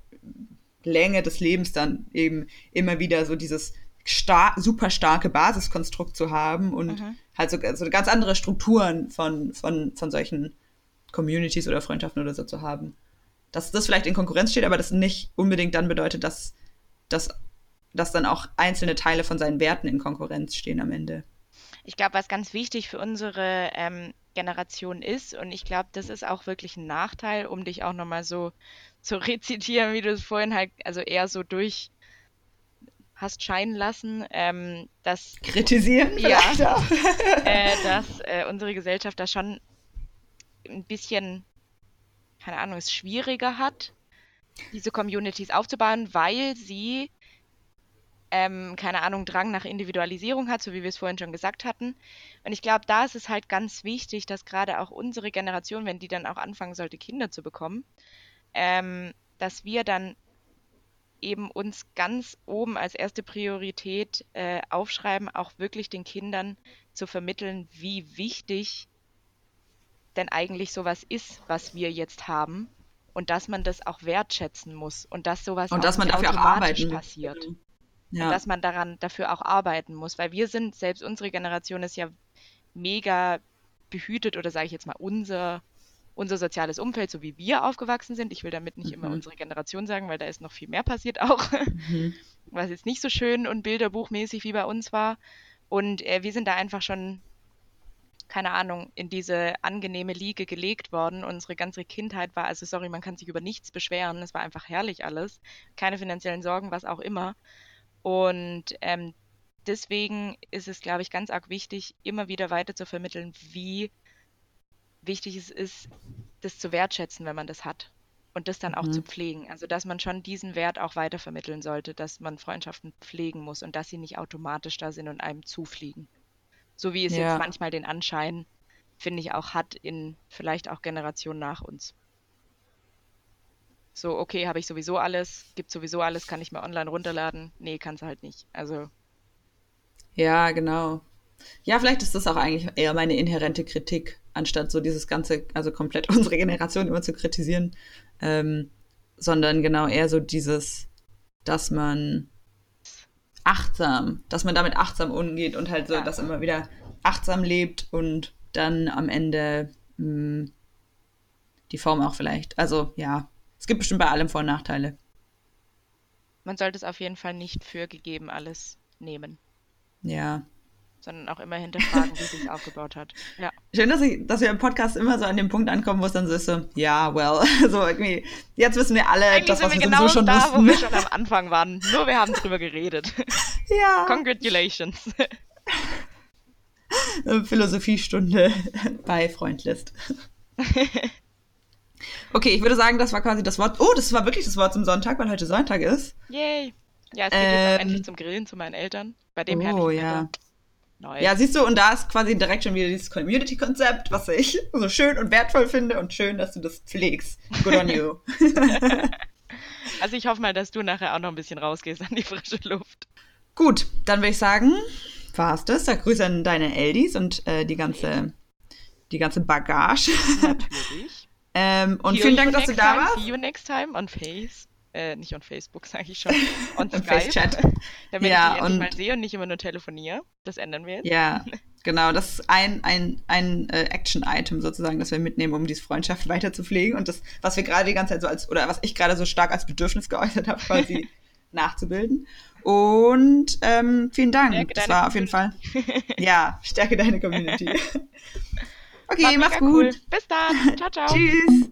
Länge des Lebens dann eben immer wieder so dieses star super starke Basiskonstrukt zu haben und mhm. halt so, so ganz andere Strukturen von, von, von solchen Communities oder Freundschaften oder so zu haben. Dass das vielleicht in Konkurrenz steht, aber das nicht unbedingt dann bedeutet, dass, dass, dass dann auch einzelne Teile von seinen Werten in Konkurrenz stehen am Ende. Ich glaube, was ganz wichtig für unsere ähm, Generation ist, und ich glaube, das ist auch wirklich ein Nachteil, um dich auch nochmal so zu rezitieren, wie du es vorhin halt, also eher so durch hast scheinen lassen, ähm, dass kritisieren ja, auch. äh, dass äh, unsere Gesellschaft da schon ein bisschen, keine Ahnung, es schwieriger hat, diese Communities aufzubauen, weil sie ähm, keine Ahnung, Drang nach Individualisierung hat, so wie wir es vorhin schon gesagt hatten. Und ich glaube, da ist es halt ganz wichtig, dass gerade auch unsere Generation, wenn die dann auch anfangen sollte, Kinder zu bekommen, ähm, dass wir dann eben uns ganz oben als erste Priorität äh, aufschreiben, auch wirklich den Kindern zu vermitteln, wie wichtig denn eigentlich sowas ist, was wir jetzt haben und dass man das auch wertschätzen muss und dass sowas und dass man dafür auch arbeiten passiert. Ja. Und dass man daran dafür auch arbeiten muss, weil wir sind, selbst unsere Generation ist ja mega behütet oder sage ich jetzt mal unser unser soziales Umfeld, so wie wir aufgewachsen sind. Ich will damit nicht mhm. immer unsere Generation sagen, weil da ist noch viel mehr passiert auch, mhm. was jetzt nicht so schön und bilderbuchmäßig wie bei uns war. Und äh, wir sind da einfach schon, keine Ahnung, in diese angenehme Liege gelegt worden. Unsere ganze Kindheit war, also sorry, man kann sich über nichts beschweren. Es war einfach herrlich alles. Keine finanziellen Sorgen, was auch immer. Und ähm, deswegen ist es, glaube ich, ganz arg wichtig, immer wieder weiter zu vermitteln, wie wichtig es ist, das zu wertschätzen, wenn man das hat. Und das dann auch mhm. zu pflegen. Also, dass man schon diesen Wert auch weitervermitteln sollte, dass man Freundschaften pflegen muss und dass sie nicht automatisch da sind und einem zufliegen. So wie es ja. jetzt manchmal den Anschein, finde ich, auch hat in vielleicht auch Generationen nach uns. So, okay, habe ich sowieso alles, gibt sowieso alles, kann ich mir online runterladen. Nee, kannst du halt nicht. Also. Ja, genau. Ja, vielleicht ist das auch eigentlich eher meine inhärente Kritik, anstatt so dieses ganze, also komplett unsere Generation immer zu kritisieren, ähm, sondern genau eher so dieses, dass man achtsam, dass man damit achtsam umgeht und halt so, ja. dass immer wieder achtsam lebt und dann am Ende mh, hm, die Form auch vielleicht. Also ja, es gibt bestimmt bei allem Vor- und Nachteile. Man sollte es auf jeden Fall nicht für gegeben alles nehmen. Ja, sondern auch immer hinterfragen, wie sich aufgebaut hat. Ja. Schön, dass, ich, dass wir im Podcast immer so an dem Punkt ankommen, wo es dann so ist, so, ja, well, so irgendwie, jetzt wissen wir alle Eigentlich das, was wir, genau schon da, wussten. wo wir schon am Anfang waren. Nur wir haben drüber geredet. Ja. Congratulations. Philosophiestunde bei Freundlist. Okay, ich würde sagen, das war quasi das Wort. Oh, das war wirklich das Wort zum Sonntag, weil heute Sonntag ist. Yay. Ja, es geht ähm, jetzt auch endlich zum Grillen zu meinen Eltern. Bei dem oh, ja. Wetter. Nice. Ja, siehst du, und da ist quasi direkt schon wieder dieses Community-Konzept, was ich so schön und wertvoll finde und schön, dass du das pflegst. Good on you. also ich hoffe mal, dass du nachher auch noch ein bisschen rausgehst an die frische Luft. Gut, dann würde ich sagen, war's das. Da Grüße an deine Eldis und äh, die ganze, die ganze Bagage. Natürlich. ähm, und vielen Dank, dass du da warst. See you next time on Face äh, nicht on Facebook, sage ich schon, on Skype, chat damit ja, ich die und, mal sehe und nicht immer nur telefoniere. Das ändern wir jetzt. Ja, genau. Das ist ein, ein, ein äh, Action-Item sozusagen, das wir mitnehmen, um diese Freundschaft weiter zu pflegen und das, was wir gerade die ganze Zeit so als, oder was ich gerade so stark als Bedürfnis geäußert habe, quasi nachzubilden. Und ähm, vielen Dank. Stärke das war auf jeden Fall. Ja, stärke deine Community. okay, mach's gut. Cool. Bis dann. Ciao, ciao. Tschüss.